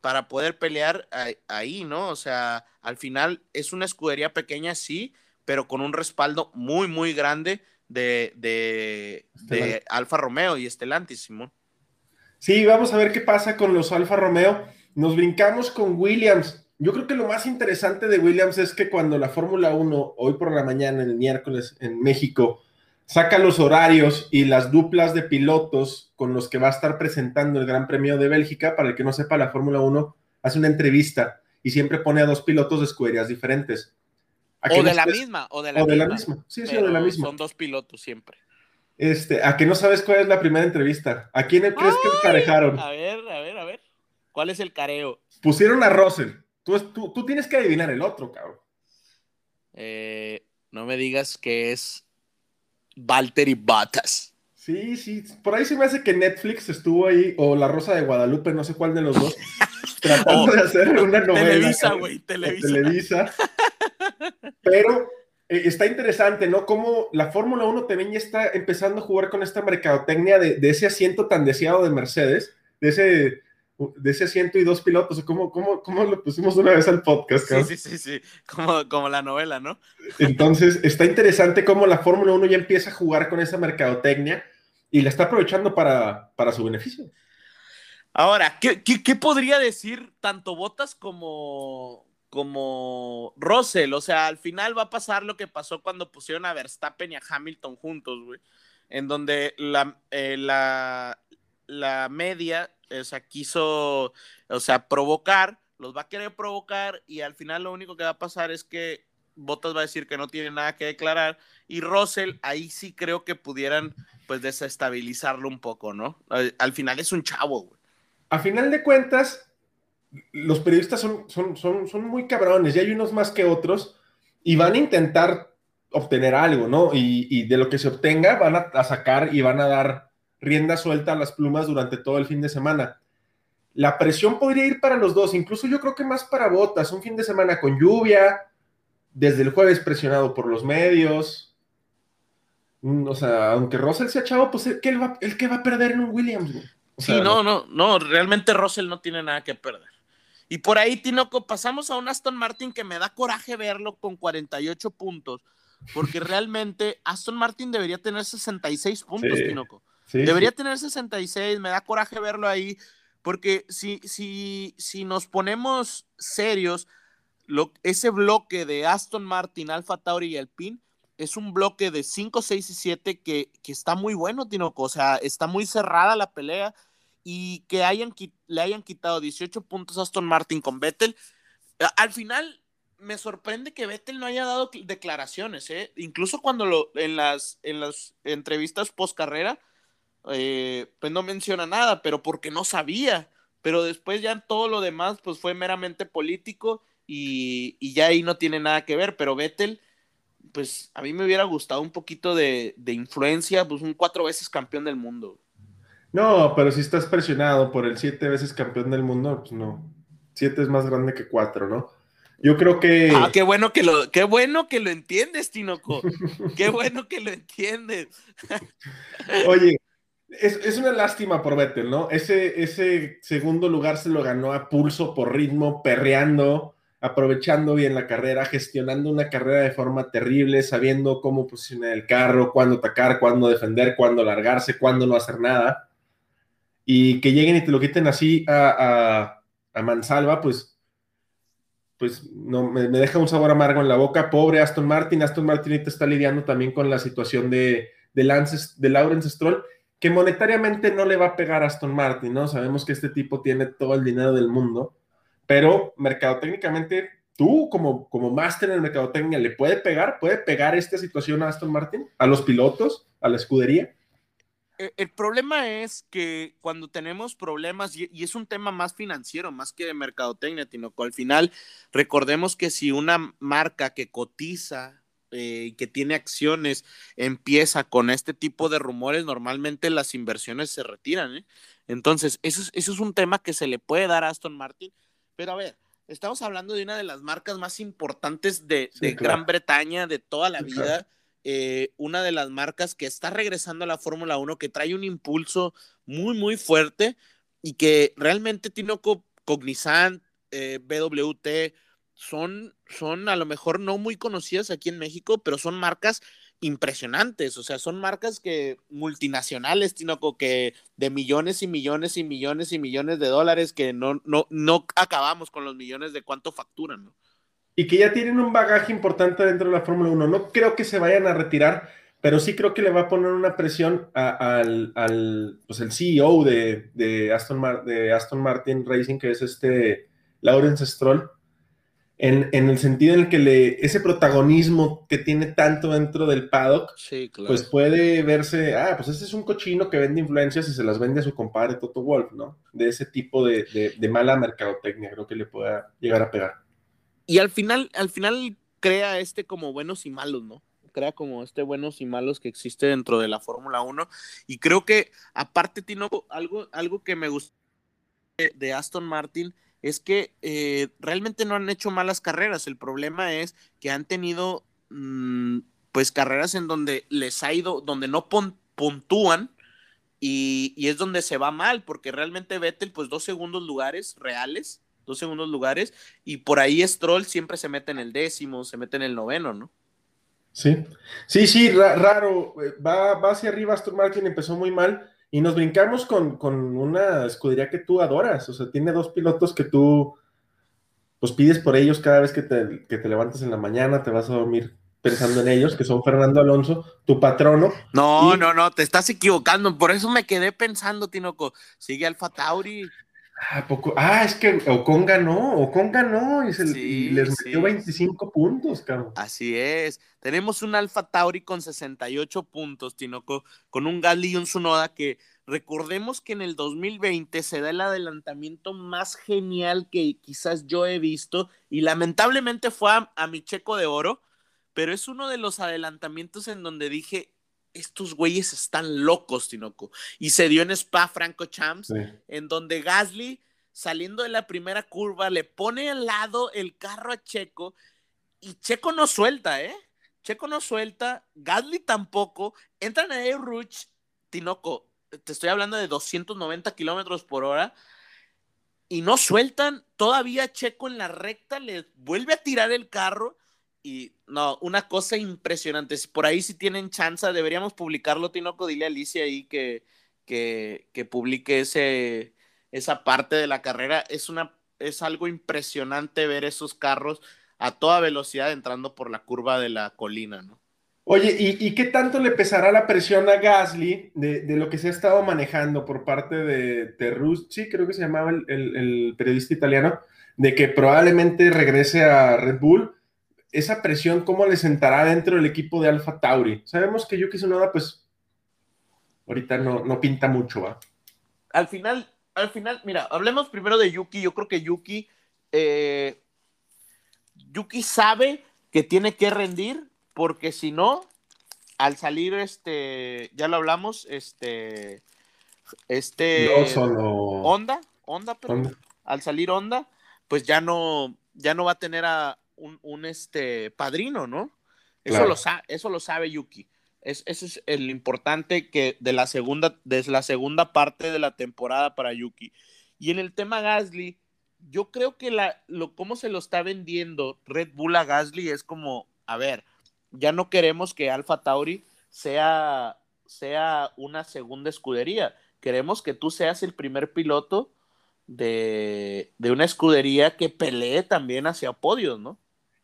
para poder pelear ahí, ¿no? O sea, al final es una escudería pequeña, sí, pero con un respaldo muy, muy grande de, de, de Alfa Romeo y Estelantis, Simón. Sí, vamos a ver qué pasa con los Alfa Romeo. Nos brincamos con Williams. Yo creo que lo más interesante de Williams es que cuando la Fórmula 1, hoy por la mañana, el miércoles en México, saca los horarios y las duplas de pilotos con los que va a estar presentando el Gran Premio de Bélgica, para el que no sepa, la Fórmula 1 hace una entrevista y siempre pone a dos pilotos de escuderías diferentes. O de la misma, o de la, o misma. de la misma. Sí, sí, o de la misma. Son dos pilotos siempre. Este, a que no sabes cuál es la primera entrevista. ¿A quién crees que emparejaron? A ver, a ver, a ver. ¿Cuál es el careo? Pusieron a Russell. Tú, tú, tú tienes que adivinar el otro, cabrón. Eh, no me digas que es Valtteri Bottas. Sí, sí. Por ahí se me hace que Netflix estuvo ahí, o La Rosa de Guadalupe, no sé cuál de los dos, tratando Oh, de hacer una novela. Televisa, güey, Televisa. Televisa. Pero eh, está interesante, ¿no? Cómo la Fórmula 1 también ya está empezando a jugar con esta mercadotecnia de, de ese asiento tan deseado de Mercedes, de ese, de ese asiento y dos pilotos. ¿Cómo, cómo, cómo lo pusimos una vez al podcast? Sí, cabrón? sí, sí, sí. Como, como la novela, ¿no? Entonces, está interesante cómo la Fórmula 1 ya empieza a jugar con esa mercadotecnia y la está aprovechando para, para su beneficio. Ahora, ¿qué, qué, qué podría decir tanto Bottas como, como Russell? O sea, al final va a pasar lo que pasó cuando pusieron a Verstappen y a Hamilton juntos, güey. En donde la, eh, la, la media, o sea, quiso, o sea, provocar, los va a querer provocar y al final lo único que va a pasar es que Bottas va a decir que no tiene nada que declarar y Russell ahí sí creo que pudieran pues desestabilizarlo un poco, ¿no? Al, al final es un chavo, güey. A final de cuentas, los periodistas son, son, son, son muy cabrones, y hay unos más que otros, y van a intentar obtener algo, ¿no? Y, y de lo que se obtenga van a, a, sacar y van a dar rienda suelta a las plumas durante todo el fin de semana. La presión podría ir para los dos, incluso yo creo que más para Botas, un fin de semana con lluvia, desde el jueves presionado por los medios. Mm, O sea, aunque Russell sea chavo, pues el que va, el que va a perder en un Williams, Sí, no, no, no, realmente Russell no tiene nada que perder. Y por ahí, Tinoco, pasamos a un Aston Martin que me da coraje verlo con 48 puntos, porque realmente Aston Martin debería tener 66 puntos, Sí, Tinoco. Sí, Debería sí. tener 66, me da coraje verlo ahí, porque si, si, si nos ponemos serios, ese bloque de Aston Martin, Alfa Tauri y Alpine es un bloque de 5, 6 y 7 que, que está muy bueno, Tinoco. O sea, está muy cerrada la pelea y que le hayan quitado 18 puntos a Aston Martin con Vettel. Al final, me sorprende que Vettel no haya dado cl- declaraciones, ¿eh? Incluso cuando en, las, en las entrevistas post carrera, eh, pues no menciona nada, pero porque no sabía. Pero después ya todo lo demás, pues fue meramente político y, y ya ahí no tiene nada que ver. Pero Vettel, pues a mí me hubiera gustado un poquito de, de influencia, pues un cuatro veces campeón del mundo. No, pero si estás presionado por el siete veces campeón del mundo, pues no. Siete es más grande que cuatro, ¿no? Yo creo que. Ah, qué bueno que lo, qué bueno que lo entiendes, Tinoco. Qué bueno que lo entiendes. Oye, es, es una lástima por Vettel, ¿no? Ese, ese segundo lugar se lo ganó a pulso, por ritmo, perreando, aprovechando bien la carrera, gestionando una carrera de forma terrible, sabiendo cómo posicionar el carro, cuándo atacar, cuándo defender, cuándo largarse, cuándo no hacer nada. Y que lleguen y te lo quiten así a, a, a mansalva, pues, pues no, me, deja un sabor amargo en la boca. Pobre Aston Martin. Aston Martin está lidiando también con la situación de, de, Lance, de Lawrence Stroll, que monetariamente no le va a pegar a Aston Martin, ¿no? Sabemos que este tipo tiene todo el dinero del mundo, pero mercadotécnicamente, tú como, como máster en mercadotecnia, ¿le puede pegar? ¿Puede pegar esta situación a Aston Martin? ¿A los pilotos? ¿A la escudería? El, el problema es que cuando tenemos problemas, y, es un tema más financiero, más que de mercadotecnia, Tinoco, al final recordemos que si una marca que cotiza eh, que tiene acciones empieza con este tipo de rumores, normalmente las inversiones se retiran. ¿eh? Entonces, eso es, eso es un tema que se le puede dar a Aston Martin. Pero a ver, estamos hablando de una de las marcas más importantes de, Sí, de claro. Gran Bretaña de toda la Sí, vida. claro. Eh, una de las marcas que está regresando a la Fórmula 1, que trae un impulso muy, muy fuerte y que realmente Tinoco, Cognizant, BWT, son, son a lo mejor no muy conocidas aquí en México, pero son marcas impresionantes, o sea, son marcas que multinacionales, Tinoco, que de millones y millones y millones y millones de dólares que no, no, no acabamos con los millones de cuánto facturan, ¿no? Y que ya tienen un bagaje importante dentro de la Fórmula 1. No creo que se vayan a retirar, pero sí creo que le va a poner una presión al, pues el CEO de, de, Aston, de Aston Martin Racing, que es este Lawrence Stroll, en, el sentido en el que le, ese protagonismo que tiene tanto dentro del paddock, pues puede verse, ah, pues ese es un cochino que vende influencias y se las vende a su compadre Toto Wolf, ¿no? De ese tipo de, de mala mercadotecnia, creo que le pueda llegar a pegar. Y al final, al final crea este como buenos y malos, ¿no? crea como este buenos y malos que existe dentro de la Fórmula 1. Y creo que aparte, Tino, algo, algo que me gusta de, Aston Martin es que eh, realmente no han hecho malas carreras. El problema es que han tenido mm, pues carreras en donde les ha ido, donde no puntúan y, y, es donde se va mal, porque realmente Vettel, pues dos segundos lugares reales, dos segundos lugares, y por ahí Stroll siempre se mete en el décimo, se mete en el noveno, ¿no? Sí, sí, sí, raro. Eh, va, va hacia arriba Aston Martin, empezó muy mal y nos brincamos con, una escudería que tú adoras. O sea, tiene dos pilotos que tú pues pides por ellos cada vez que te, que te levantas en la mañana, te vas a dormir pensando en ellos, que son Fernando Alonso, tu patrono. No, no, no, te estás equivocando. Por eso me quedé pensando, Tinoco. Sigue Alfa Tauri. Ah, poco. Ah, es que Ocon ganó, Ocon ganó y, les metió 25 puntos, cabrón. Así es. Tenemos un Alfa Tauri con 68 puntos, Tinoco, con un Gali y un Sunoda que recordemos que en el 2020 se da el adelantamiento más genial que quizás yo he visto y lamentablemente fue a, a mi checo de oro, pero es uno de los adelantamientos en donde dije, estos güeyes están locos, Tinoco. Y se dio en Spa Franco Champs, en donde Gasly, saliendo de la primera curva, le pone al lado el carro a Checo y Checo no suelta, ¿eh? Checo no suelta, Gasly tampoco. Entran a Ruch, Tinoco, te estoy hablando de 290 kilómetros por hora. Y no sueltan, todavía Checo en la recta le vuelve a tirar el carro y no, una cosa impresionante. Por ahí si tienen chance, deberíamos publicarlo, Tinoco. Dile Alicia ahí que, que, que, publique ese, esa parte de la carrera. Es, una, es algo impresionante ver esos carros a toda velocidad entrando por la curva de la colina, ¿no? Oye, ¿y, qué tanto le pesará la presión a Gasly de, lo que se ha estado manejando por parte de Terruzzi, creo que se llamaba el, el periodista italiano, de que probablemente regrese a Red Bull? Esa presión, ¿cómo le sentará dentro del equipo de Alfa Tauri? Sabemos que Yuki Tsunoda, pues, ahorita no, no pinta mucho, ¿va? Al final, al final, mira, hablemos primero de Yuki. Yo creo que Yuki, eh, Yuki sabe que tiene que rendir, porque si no, al salir, este, ya lo hablamos, este, este, Honda, Honda, pero al salir Honda, pues ya no, ya no va a tener a, un, este padrino, ¿no? Eso, lo eso lo sabe Yuki. Es, eso es el importante que de la segunda, desde la segunda parte de la temporada para Yuki. Y en el tema Gasly, yo creo que la, lo, cómo se lo está vendiendo Red Bull a Gasly es como, a ver, ya no queremos que Alfa Tauri sea, sea una segunda escudería. Queremos que tú seas el primer piloto de, de una escudería que pelee también hacia podios, ¿no?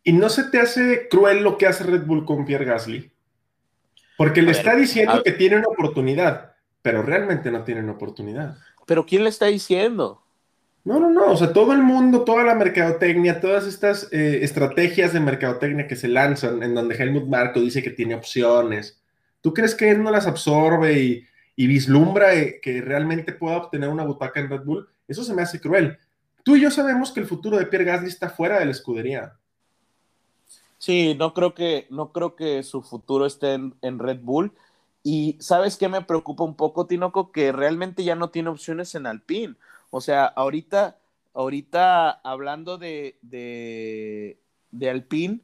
¿Y no se te hace cruel lo que hace Red Bull con Pierre Gasly? Porque le está diciendo que tiene una oportunidad, pero realmente no tiene una oportunidad. ¿Pero quién le está diciendo? No, no, no. O sea, todo el mundo, toda la mercadotecnia, todas estas eh, estrategias de mercadotecnia que se lanzan, en donde Helmut Marco dice que tiene opciones. ¿Tú crees que él no las absorbe y, y vislumbra eh, que realmente pueda obtener una butaca en Red Bull? Eso se me hace cruel. Tú y yo sabemos que el futuro de Pierre Gasly está fuera de la escudería. Sí, no creo que, no creo que su futuro esté en, Red Bull. Y sabes qué me preocupa un poco, Tinoco, que realmente ya no tiene opciones en Alpine. O sea, ahorita, ahorita hablando de, de, de Alpine,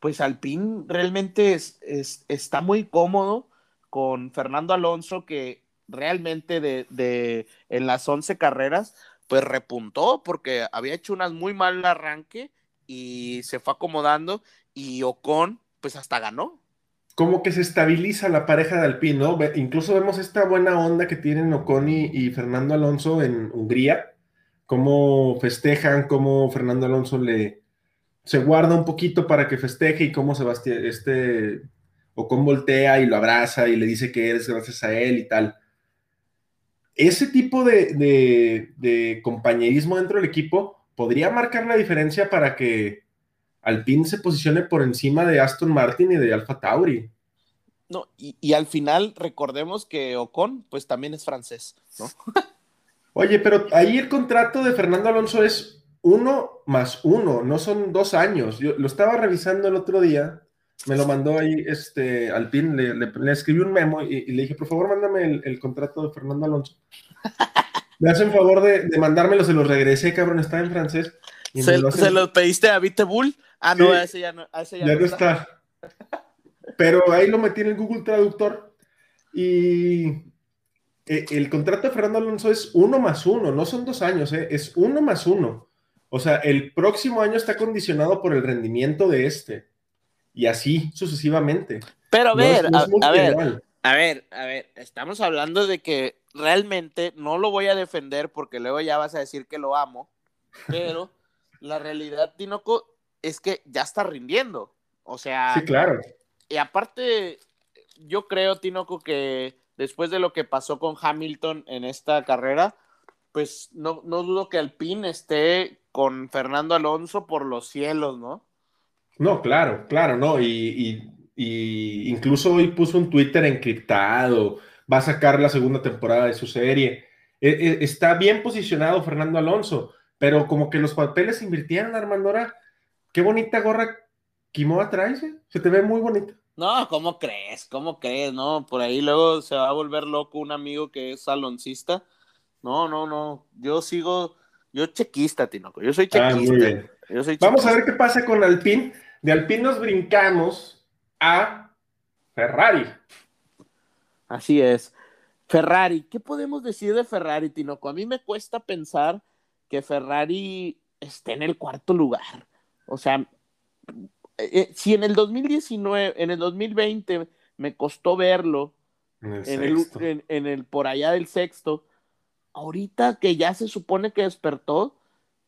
pues Alpine realmente es, está muy cómodo con Fernando Alonso, que realmente de, de, en las 11 carreras, pues repuntó porque había hecho unas muy mal arranque y se fue acomodando y Ocon, pues hasta ganó. como que se estabiliza la pareja de Alpine, ¿no? incluso vemos esta buena onda que tienen Ocon y, Fernando Alonso en Hungría, cómo festejan, cómo Fernando Alonso le se guarda un poquito para que festeje y cómo Sebastián, este, Ocon voltea y lo abraza y le dice que es gracias a él y tal. Ese tipo de, de compañerismo dentro del equipo podría marcar la diferencia para que Alpine se posicione por encima de Aston Martin y de Alfa Tauri. No, y, al final recordemos que Ocon, pues también es francés, ¿no? Oye, pero ahí el contrato de Fernando Alonso es uno más uno, no son dos años. Yo lo estaba revisando el otro día, me lo mandó ahí este Alpine, le, le, escribí un memo y, le dije, por favor, mándame el, contrato de Fernando Alonso. Me hacen favor de, de mandármelo, se los regresé, cabrón, está en francés. ¿Se, lo, ¿Se, lo pediste a Bull? Ah, no, ese ya no, ese ya, no está. Pero ahí lo metí en el Google Traductor y eh, el contrato de Fernando Alonso es uno más uno, no son dos años, eh, es uno más uno. O sea, el próximo año está condicionado por el rendimiento de este. Y así sucesivamente. Pero a ver, a, ver, a ver, a ver, estamos hablando de que realmente no lo voy a defender porque luego ya vas a decir que lo amo, pero la realidad, Tinoco, es que ya está rindiendo. O sea. Sí, claro. Y aparte, yo creo, Tinoco, que después de lo que pasó con Hamilton en esta carrera, pues no, no dudo que Alpine esté con Fernando Alonso por los cielos, ¿no? No, claro, claro, no. Y, incluso hoy puso un Twitter encriptado, va a sacar la segunda temporada de su serie. E, e, está bien posicionado Fernando Alonso, pero como que los papeles se invirtieron, Armandora Qué bonita gorra Kimoa traes, ¿eh? Se te ve muy bonita. No, ¿cómo crees? ¿Cómo crees? No, por ahí luego se va a volver loco un amigo que es saloncista. No, no, no. Yo sigo, yo chequista, Tinoco. Yo soy ah, chequista. Vamos a ver qué pasa con Alpine. De Alpine nos brincamos a Ferrari. Así es. Ferrari, ¿qué podemos decir de Ferrari, Tinoco? A mí me cuesta pensar que Ferrari esté en el cuarto lugar. O sea, eh, eh, si en el 2019, en el 2020 me costó verlo, en el, en, el, por allá del sexto, ahorita que ya se supone que despertó,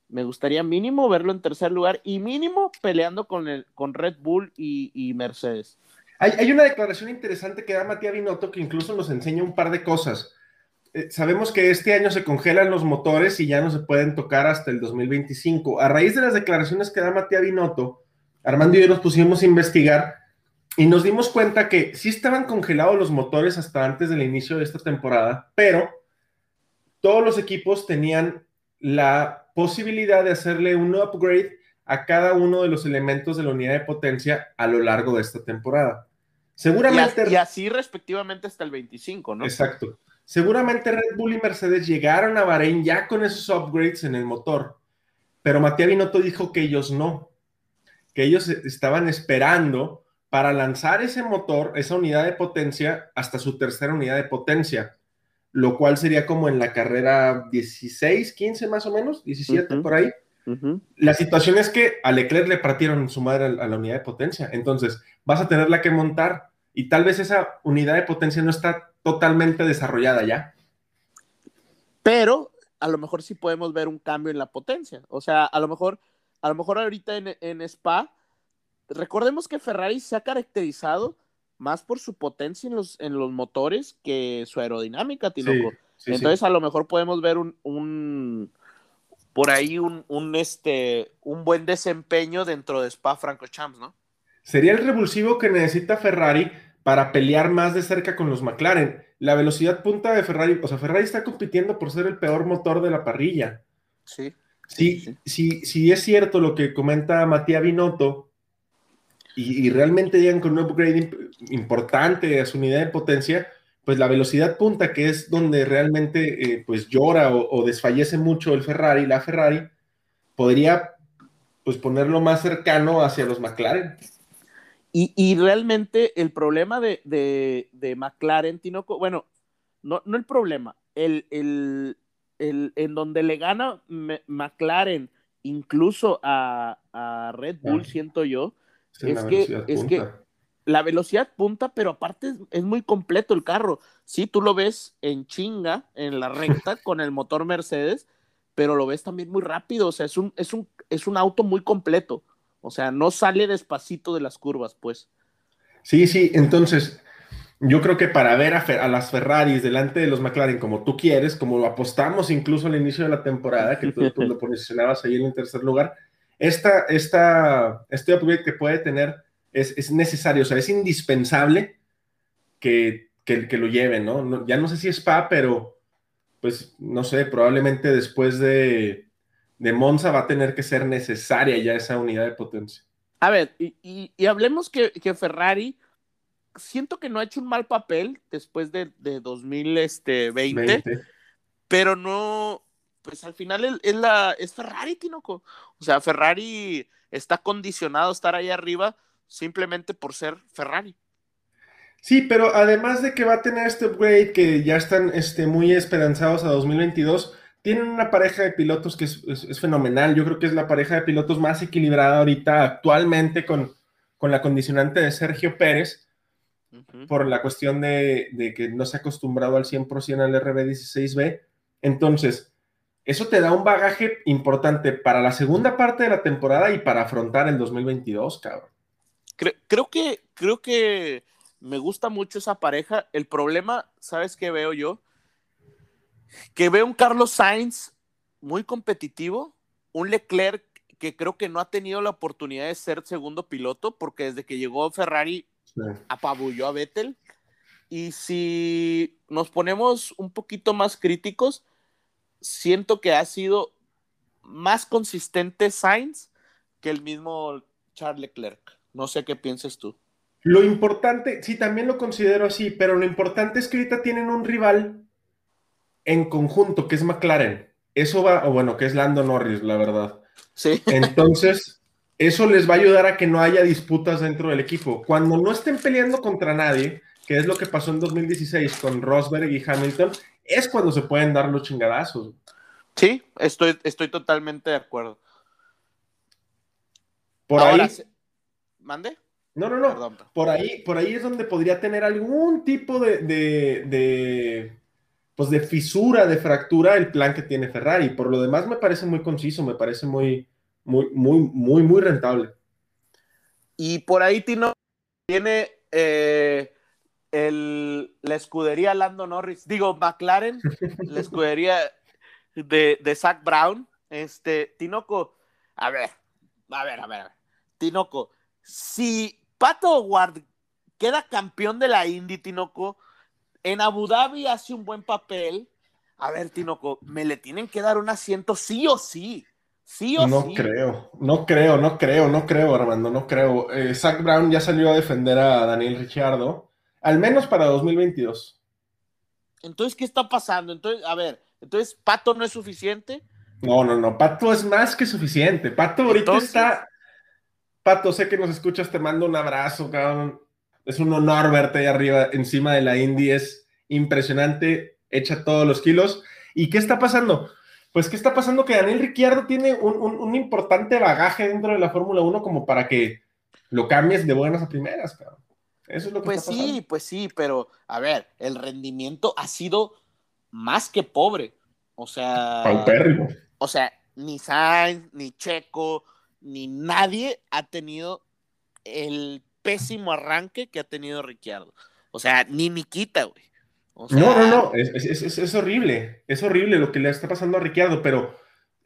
me gustaría mínimo verlo en tercer lugar y mínimo peleando con, el, con Red Bull y, Mercedes. Hay, hay, una declaración interesante que da Matías Binotto que incluso nos enseña un par de cosas. Eh, sabemos que este año se congelan los motores y ya no se pueden tocar hasta el 2025. A raíz de las declaraciones que da Matías Binotto, Armando y yo nos pusimos a investigar y nos dimos cuenta que sí estaban congelados los motores hasta antes del inicio de esta temporada, pero todos los equipos tenían la posibilidad de hacerle un upgrade a cada uno de los elementos de la unidad de potencia a lo largo de esta temporada. Seguramente. Y, así respectivamente hasta el 25, ¿no? Exacto. Seguramente Red Bull y Mercedes llegaron a Bahrein ya con esos upgrades en el motor, pero Matías Binotto dijo que ellos no, que ellos estaban esperando para lanzar ese motor, esa unidad de potencia, hasta su tercera unidad de potencia, lo cual sería como en la carrera 16, 15 más o menos, 17 por ahí. La situación es que a Leclerc le partieron su madre a la unidad de potencia, entonces vas a tenerla que montar y tal vez esa unidad de potencia no está totalmente desarrollada ya. Pero a lo mejor sí podemos ver un cambio en la potencia. O sea, a lo mejor, a lo mejor ahorita en, Spa, recordemos que Ferrari se ha caracterizado más por su potencia en los, en los motores que su aerodinámica, Tinoco. Entonces a lo mejor podemos ver un, un por ahí un, un, este, un buen desempeño dentro de Spa Franco Champs, ¿no? Sería el revulsivo que necesita Ferrari para pelear más de cerca con los McLaren. La velocidad punta de Ferrari, o sea, Ferrari está compitiendo por ser el peor motor de la parrilla. Sí. Sí, sí, sí, es cierto lo que comenta Matías Binotto y, realmente llegan con un upgrade importante a su unidad de potencia, pues la velocidad punta, que es donde realmente eh, pues llora o, o, desfallece mucho el Ferrari, la Ferrari, podría pues ponerlo más cercano hacia los McLaren. Y, realmente el problema de, de, McLaren, Tinoco, bueno, no, no el problema, el, el, en donde le gana McLaren incluso a, Red Bull, siento yo, es que, es que la velocidad punta, pero aparte es, muy completo el carro. Sí, tú lo ves en chinga, en la recta, con el motor Mercedes, pero lo ves también muy rápido. O sea, es un, es un, es un auto muy completo. O sea, no sale despacito de las curvas, pues. Sí, sí, entonces yo creo que para ver a, las Ferraris delante de los McLaren como tú quieres, como lo apostamos incluso al inicio de la temporada, que tú, lo posicionabas ahí en el tercer lugar, esta, esta, este upgrade que puede tener es, necesario, o sea, es indispensable que, que, lo lleven, ¿no? Ya no sé si es PA, pero pues no sé, probablemente después de, de Monza va a tener que ser necesaria ya esa unidad de potencia. A ver, y, hablemos que, Ferrari, siento que no ha hecho un mal papel después de, de 2020, pero no, pues al final es, la, es Ferrari, Tinoco. O sea, Ferrari está condicionado a estar ahí arriba simplemente por ser Ferrari. Sí, pero además de que va a tener este upgrade que ya están este, muy esperanzados a 2022, tienen una pareja de pilotos que es, fenomenal. Yo creo que es la pareja de pilotos más equilibrada ahorita actualmente con, con la condicionante de Sergio Pérez, por la cuestión de, de, que no se ha acostumbrado al 100% al RB16B. Entonces, eso te da un bagaje importante para la segunda parte de la temporada y para afrontar el 2022, cabrón. Creo, que, creo que me gusta mucho esa pareja. El problema, ¿sabes qué veo yo? Que veo un Carlos Sainz muy competitivo, un Leclerc que creo que no ha tenido la oportunidad de ser segundo piloto, porque desde que llegó Ferrari apabulló a Vettel. Y si nos ponemos un poquito más críticos, siento que ha sido más consistente Sainz que el mismo Charles Leclerc. No sé qué pienses tú. Lo importante, sí, también lo considero así, pero lo importante es que ahorita tienen un rival en conjunto, que es McLaren. Eso va, o bueno, que es Lando Norris, la verdad. Sí. Entonces, eso les va a ayudar a que no haya disputas dentro del equipo. Cuando no estén peleando contra nadie, que es lo que pasó en 2016 con Rosberg y Hamilton, es cuando se pueden dar los chingadazos. Sí, estoy, estoy totalmente de acuerdo. Por ahí. ¿Mande? No, no, no. Por ahí, por ahí es donde podría tener algún tipo de, de, pues de fisura, de fractura el plan que tiene Ferrari. Por lo demás me parece muy conciso, me parece muy, muy, muy, muy, muy rentable. Y por ahí Tino tiene eh, el, la escudería Lando Norris, digo, McLaren, la escudería de, de Zach Brown, este, Tinoco, a ver, a ver, a ver, a ver, Tinoco, si Pato Ward queda campeón de la Indy, Tinoco, en Abu Dhabi hace un buen papel, a ver, Tinoco, me le tienen que dar un asiento sí o sí. Sí o no creo, no creo, no creo, no creo, Armando, no creo. Eh, Zach Brown ya salió a defender a Daniel Ricciardo al menos para 2022. Entonces, ¿qué está pasando? Entonces, a ver, entonces, ¿Pato no es suficiente? No, no, no, Pato es más que suficiente. Pato ahorita está. Pato, sé que nos escuchas, te mando un abrazo, cabrón. Es un honor verte ahí arriba, encima de la Indy. Es impresionante, echa todos los kilos. ¿Y qué está pasando? Pues, ¿qué está pasando? Que Daniel Ricciardo tiene un, un importante bagaje dentro de la Fórmula 1 como para que lo cambies de buenas a primeras, cabrón. Eso es lo que pues sí, pues sí, pero a ver, el rendimiento ha sido más que pobre. O sea. O sea, ni Sainz, ni Checo, ni nadie ha tenido el pésimo arranque que ha tenido Ricciardo. O sea, ni Nikita, güey. no, no, no, es, horrible. Es horrible lo que le está pasando a Ricciardo, pero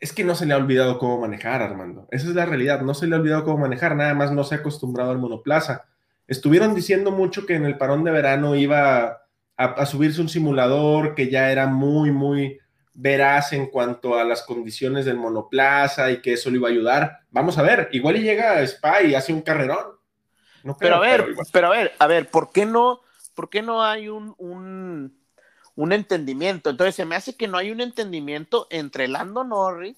es que no se le ha olvidado cómo manejar, Armando. Esa es la realidad. No se le ha olvidado cómo manejar, nada más no se ha acostumbrado al monoplaza. Estuvieron diciendo mucho que en el parón de verano iba a, subirse un simulador que ya era muy, muy veraz en cuanto a las condiciones del monoplaza y que eso le iba a ayudar. Vamos a ver, igual y llega a Spa y hace un carrerón. Pero a ver, pero, a ver, a ver, ¿por qué no, por qué no hay un, un, entendimiento? Entonces se me hace que no hay un entendimiento entre Lando Norris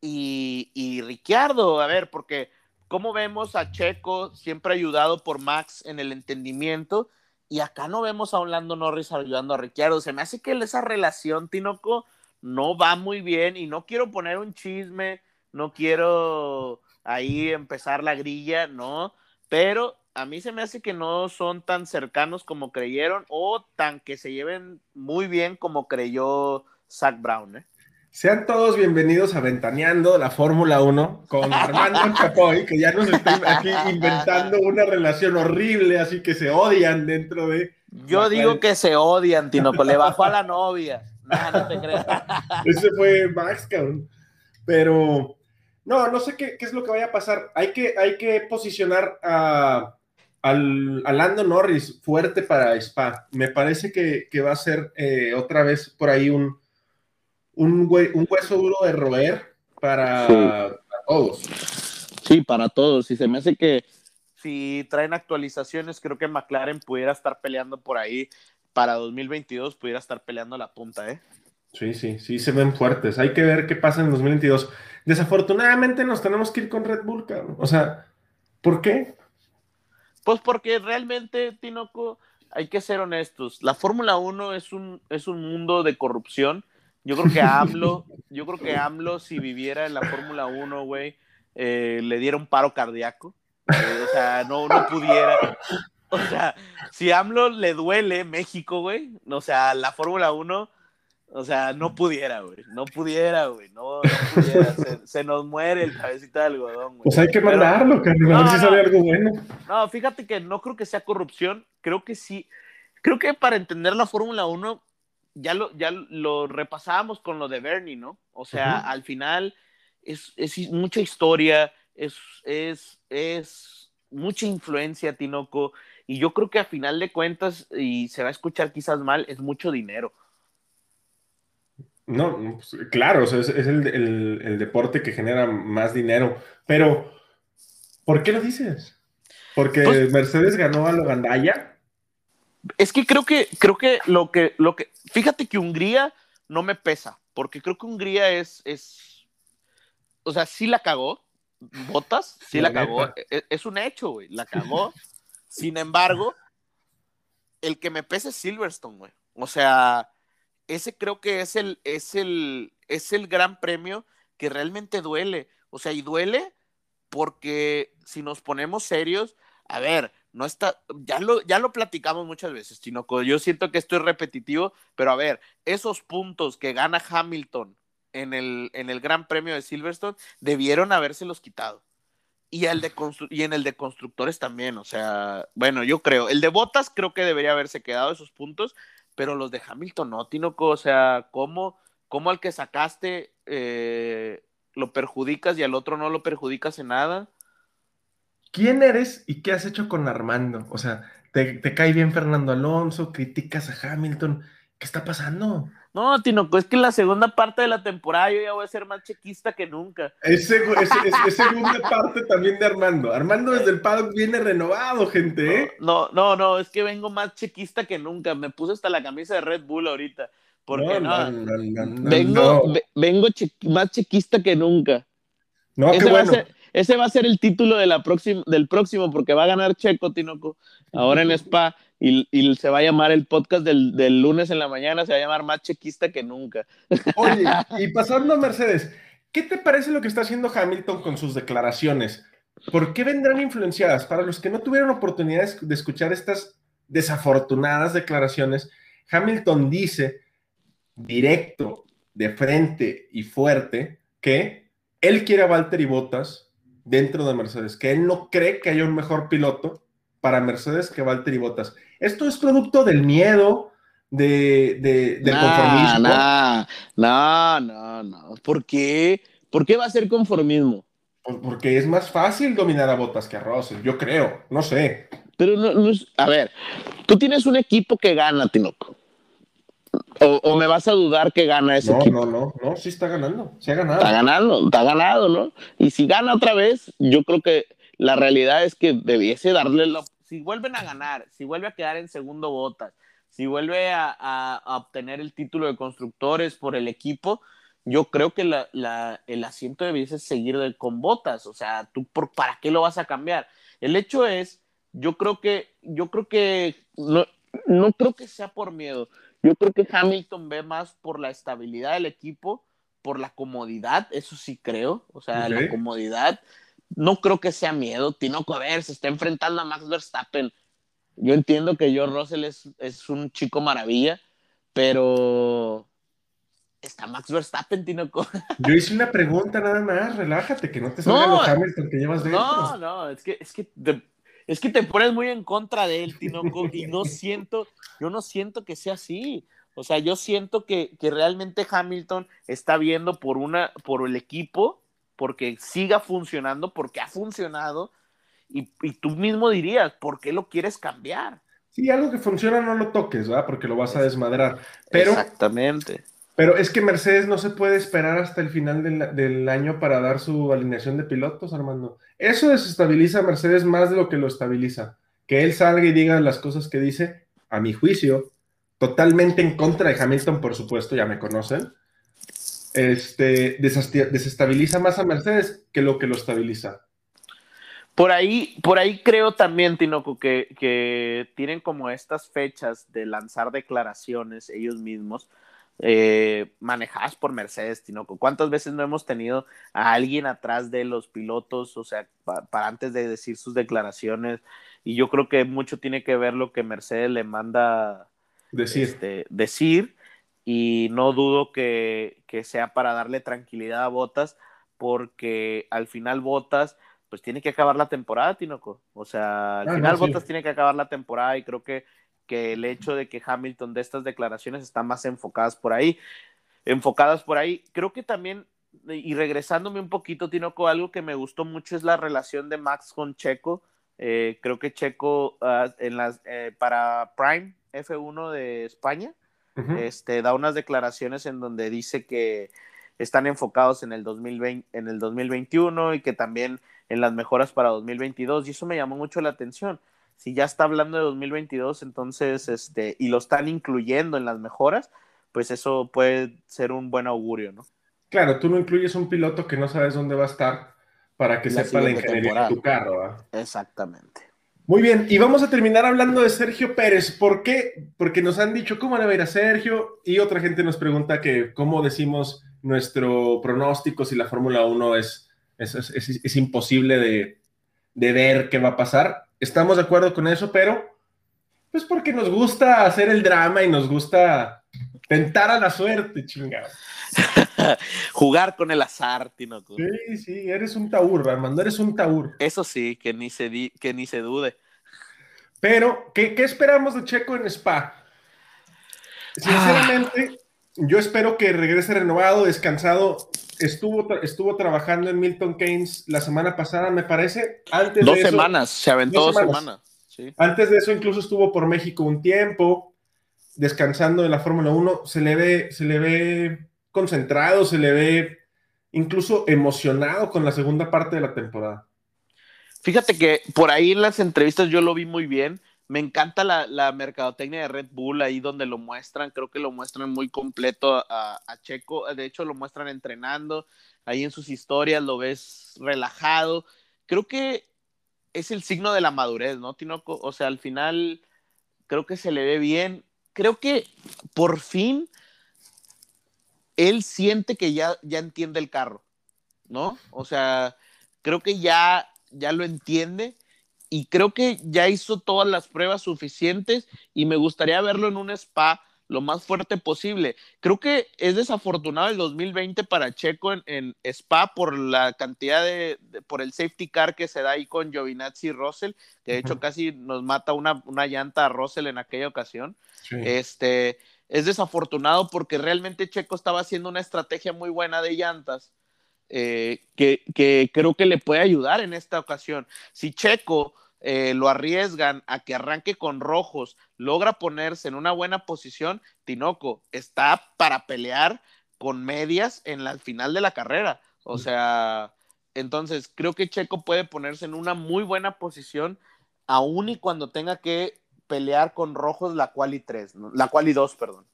y, y Ricciardo. A ver, porque ¿Cómo vemos a Checo siempre ayudado por Max en el entendimiento? Y acá no vemos a Orlando Norris ayudando a Ricciardo. Se me hace que esa relación, Tinoco, no va muy bien y no quiero poner un chisme, no quiero ahí empezar la grilla, ¿no? Pero a mí se me hace que no son tan cercanos como creyeron o tan que se lleven muy bien como creyó Zach Brown. ¿eh? Sean todos bienvenidos a Ventaneando la Fórmula 1 con Armando Chapoy, que ya nos está aquí inventando una relación horrible, así que se odian dentro de. Yo digo que se odian, Tinoco, le bajó a la novia. No, no te creas. Ese fue Max, cabrón. Pero no, no sé qué, es lo que vaya a pasar. Hay que, hay que posicionar a, al, a Lando Norris fuerte para Spa. Me parece que, va a ser eh, otra vez por ahí un un, un hueso duro de roer para, todos. Sí, para todos. Y se me hace que si traen actualizaciones, creo que McLaren pudiera estar peleando por ahí para 2022, pudiera estar peleando la punta, ¿eh? Sí, sí, sí, se ven fuertes. Hay que ver qué pasa en 2022. Desafortunadamente nos tenemos que ir con Red Bull, cabrón. O sea, ¿por qué? Pues porque realmente, Tinoco, hay que ser honestos. La Fórmula 1 es un, es un mundo de corrupción yo creo que AMLO, yo creo que AMLO, si viviera en la Fórmula 1, güey, eh, le diera un paro cardíaco. Eh, o sea, no, no pudiera. O sea, si AMLO le duele México, güey, o sea, la Fórmula 1, o sea, no pudiera, güey. No pudiera, güey. No, pudiera. Se, nos muere el cabecito de algodón, güey. Pues hay que mandarlo, Carlos, a ver si sale algo bueno. No, fíjate que no creo que sea corrupción. Creo que sí. Creo que para entender la Fórmula 1 ya lo, ya lo repasábamos con lo de Bernie, ¿no? O sea, al final es, mucha historia, es, es, es mucha influencia, Tinoco, y yo creo que a final de cuentas, y se va a escuchar quizás mal, es mucho dinero. No, pues, claro, es, el, deporte que genera más dinero, pero ¿por qué lo dices? ¿Porque pues Mercedes ganó a Logandaya? Es que creo que, creo que lo que, lo que, fíjate que Hungría no me pesa, porque creo que Hungría es, es, o sea, sí la cagó, Botas, sí la, cagó, es, es, un hecho, güey, la cagó. Sin embargo, el que me pesa es Silverstone, güey. O sea, ese creo que es el, es el, es el gran premio que realmente duele. O sea, y duele porque si nos ponemos serios, a ver, no está, ya lo, ya lo platicamos muchas veces, Tinoco. Yo siento que esto es repetitivo, pero a ver, esos puntos que gana Hamilton en el, en el Gran Premio de Silverstone debieron habérselos quitado. Y, el de y en el de constructores también, o sea, bueno, yo creo, el de Botas creo que debería haberse quedado esos puntos, pero los de Hamilton no, Tinoco, o sea, ¿cómo, cómo al que sacaste eh, lo perjudicas y al otro no lo perjudicas en nada? ¿quién eres y qué has hecho con Armando? O sea, ¿te, cae bien Fernando Alonso? ¿Criticas a Hamilton? ¿Qué está pasando? No, Tinoco, es que en la segunda parte de la temporada yo ya voy a ser más chequista que nunca. Es, segunda parte también de Armando. Armando desde el paddock viene renovado, gente, ¿eh? No, no, no, es que vengo más chequista que nunca. Me puse hasta la camisa de Red Bull ahorita. Porque no, vengo, vengo más chequista que nunca. No, qué bueno. Ese va a ser el título de la del próximo, porque va a ganar Checo Tinoco ahora en Spa y, se va a llamar el podcast del, lunes en la mañana, se va a llamar más chequista que nunca. Oye, y pasando a Mercedes, ¿qué te parece lo que está haciendo Hamilton con sus declaraciones? ¿Por qué vendrán influenciadas? Para los que no tuvieron oportunidad de escuchar estas desafortunadas declaraciones, Hamilton dice directo, de frente y fuerte que él quiere a Valtteri Bottas dentro de Mercedes, que él no cree que haya un mejor piloto para Mercedes que Valtteri Bottas. Esto es producto del miedo, de, de, del conformismo. No, no, no, ¿Por qué? ¿Por qué va a ser conformismo? Porque es más fácil dominar a Bottas que a Russell, yo creo, no sé. Pero no, a ver, tú tienes un equipo que gana, Tinoco. O, me vas a dudar que gana ese equipo? No, no, no, sí está ganando, sí ha ganado. Está ganando, está ganado, ¿no? Y si gana otra vez, yo creo que la realidad es que debiese darle la... Si vuelven a ganar, si vuelve a quedar en segundo botas, si vuelve a, obtener el título de constructores por el equipo, yo creo que el asiento debiese seguir con botas. O sea, ¿tú por, para qué lo vas a cambiar? El hecho es, yo creo que, yo creo que, no, no creo que sea por miedo. Yo creo que Hamilton ve más por la estabilidad del equipo, por la comodidad, eso sí creo, o sea, la comodidad, no creo que sea miedo. Tinoco, a ver, se está enfrentando a Max Verstappen. Yo entiendo que George Russell es, es un chico maravilla, pero está Max Verstappen, Tinoco. Yo hice una pregunta nada más, relájate, que no te salga no, Hamilton que llevas dentro. No, no, es que, es que es que te pones muy en contra de él, Tinoco, y no siento, yo no siento que sea así. O sea, yo siento que, que realmente Hamilton está viendo por una, por el equipo, porque siga funcionando, porque ha funcionado, y, y tú mismo dirías, ¿por qué lo quieres cambiar? Sí, algo que funciona no lo toques, ¿verdad? Porque lo vas a desmadrar. Pero, Exactamente. Pero es que Mercedes no se puede esperar hasta el final del, del, año para dar su alineación de pilotos, Armando. Eso desestabiliza a Mercedes más de lo que lo estabiliza. Que él salga y diga las cosas que dice, a mi juicio, totalmente en contra de Hamilton, por supuesto, ya me conocen. Este, desestabiliza más a Mercedes que lo que lo estabiliza. Por ahí, por ahí creo también, Tinoco, que, que tienen como estas fechas de lanzar declaraciones ellos mismos, eh, manejadas por Mercedes, Tinoco. ¿Cuántas veces no hemos tenido a alguien atrás de los pilotos, o sea, para antes de decir sus declaraciones? Y yo creo que mucho tiene que ver lo que Mercedes le manda decir. Este, decir y no dudo que, que sea para darle tranquilidad a Botas, porque al final Botas pues tiene que acabar la temporada, Tinoco. O sea, al Ah, final no, sí. Bottas tiene que acabar la temporada y creo que, que el hecho de que Hamilton de estas declaraciones están más enfocadas por ahí, enfocadas por ahí. Creo que también, y regresándome un poquito, Tinoco, algo que me gustó mucho es la relación de Max con Checo. Eh, creo que Checo ah, en las, eh, para Prime F1 de España este, da unas declaraciones en donde dice que están enfocados en el, 2020, en el 2021 y que también en las mejoras para 2022 y eso me llamó mucho la atención. Si ya está hablando de 2022, entonces, este, y lo están incluyendo en las mejoras, pues eso puede ser un buen augurio, ¿no? Claro, tú no incluyes un piloto que no sabes dónde va a estar para que La sepa la ingeniería temporada. de tu carro. Exactamente. Muy bien, y vamos a terminar hablando de Sergio Pérez. ¿Por qué? Porque nos han dicho cómo le va a ir a Sergio y otra gente nos pregunta que cómo decimos nuestro pronóstico si la Fórmula 1 es, es, es- es- es imposible de, de ver qué va a pasar. Estamos de acuerdo con eso, pero pues porque nos gusta hacer el drama y nos gusta tentar a la suerte, chingado. Jugar con el azar, Tinoco. Sí, sí, eres un taur, Armando, eres un taur. Eso sí, que ni se, di- que ni se dude. Pero, ¿qué, qué esperamos de Checo en Spa? Sinceramente, yo espero que regrese renovado, descansado. Estuvo, tra- estuvo trabajando en Milton Keynes la semana pasada, me parece. Antes Dos de eso- semanas, se aventó dos semanas. semanas. Sí. Antes de eso, incluso estuvo por México un tiempo, descansando de la Fórmula 1. Se le ve, se le ve concentrado, se le ve incluso emocionado con la segunda parte de la temporada. Fíjate que por ahí en las entrevistas yo lo vi muy bien. Me encanta la, la mercadotecnia de Red Bull, ahí donde lo muestran, creo que lo muestran muy completo a, Checo, de hecho lo muestran entrenando, ahí en sus historias lo ves relajado. Creo que es el signo de la madurez, ¿no, Tinoco? O sea, al final creo que se le ve bien. Creo que por fin él siente que ya, ya entiende el carro, ¿no? O sea, creo que ya, ya lo entiende y creo que ya hizo todas las pruebas suficientes y me gustaría verlo en un spa lo más fuerte posible. Creo que es desafortunado el 2020 para Checo en, en Spa por la cantidad de, de- por el safety car que se da ahí con Giovinazzi y Russell, que de hecho casi nos mata una, una llanta a Russell en aquella ocasión. Sí. Este, es desafortunado porque realmente Checo estaba haciendo una estrategia muy buena de llantas eh, que, que creo que le puede ayudar en esta ocasión. Si Checo eh, lo arriesgan a que arranque con rojos, logra ponerse en una buena posición, Tinoco está para pelear con medias en la al final de la carrera. O sea, entonces creo que Checo puede ponerse en una muy buena posición, aun y cuando tenga que pelear con rojos la quali 3, ¿no? la quali 2, perdón.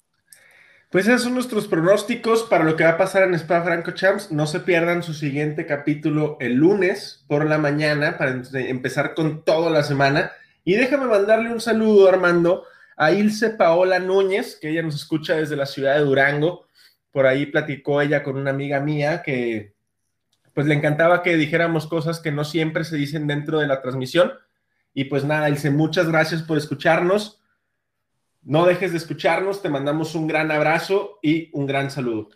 Pues esos son nuestros pronósticos para lo que va a pasar en Spa Franco Champs. No se pierdan su siguiente capítulo el lunes por la mañana para em- empezar con toda la semana. Y déjame mandarle un saludo, Armando, a Ilse Paola Núñez, que ella nos escucha desde la ciudad de Durango. Por ahí platicó ella con una amiga mía que, pues le encantaba que dijéramos cosas que no siempre se dicen dentro de la transmisión. Y pues nada, Ilse, muchas gracias por escucharnos. No dejes de escucharnos, te mandamos un gran abrazo y un gran saludo.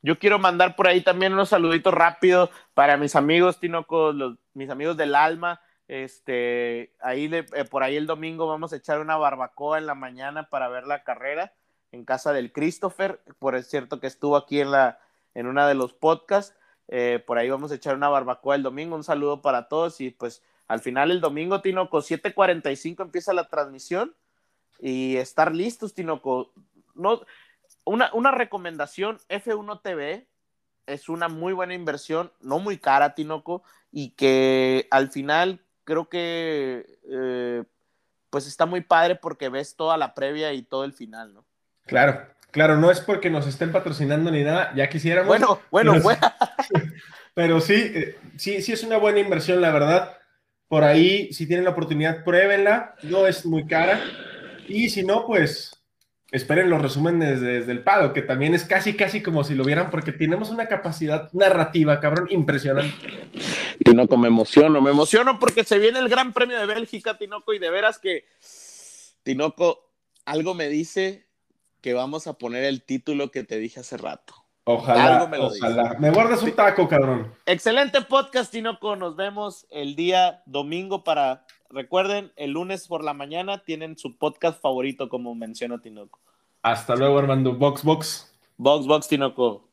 Yo quiero mandar por ahí también unos saluditos rápidos para mis amigos Tinoco, los, mis amigos del alma. Este, ahí eh, por ahí el domingo vamos a echar una barbacoa en la mañana para ver la carrera en casa del Christopher. Por es cierto que estuvo aquí en la en una de los podcasts. Eh, por ahí vamos a echar una barbacoa el domingo. Un saludo para todos y pues al final el domingo, Tinoco, 7:45 empieza la transmisión y estar listos, Tinoco. No, una, una recomendación, F1 TV es una muy buena inversión, no muy cara, Tinoco, y que al final creo que eh, pues está muy padre porque ves toda la previa y todo el final, ¿no? Claro, claro, no es porque nos estén patrocinando ni nada, ya quisiéramos. Bueno, bueno, pero, bueno. pero sí, eh, sí, sí es una buena inversión, la verdad. Por ahí, si tienen la oportunidad, pruébenla, no es muy cara. Y si no, pues esperen los resúmenes desde, el Pado, que también es casi, casi como si lo vieran, porque tenemos una capacidad narrativa, cabrón, impresionante. Tinoco, me emociono, me emociono porque se viene el Gran Premio de Bélgica, Tinoco, y de veras que, Tinoco, algo me dice que vamos a poner el título que te dije hace rato. Ojalá, me ojalá. Me guardas un taco, cabrón. Excelente podcast, Tinoco. Nos vemos el día domingo para Recuerden, el lunes por la mañana tienen su podcast favorito, como mencionó Tinoco. Hasta luego, Armando. Box, box. Box, box, Tinoco.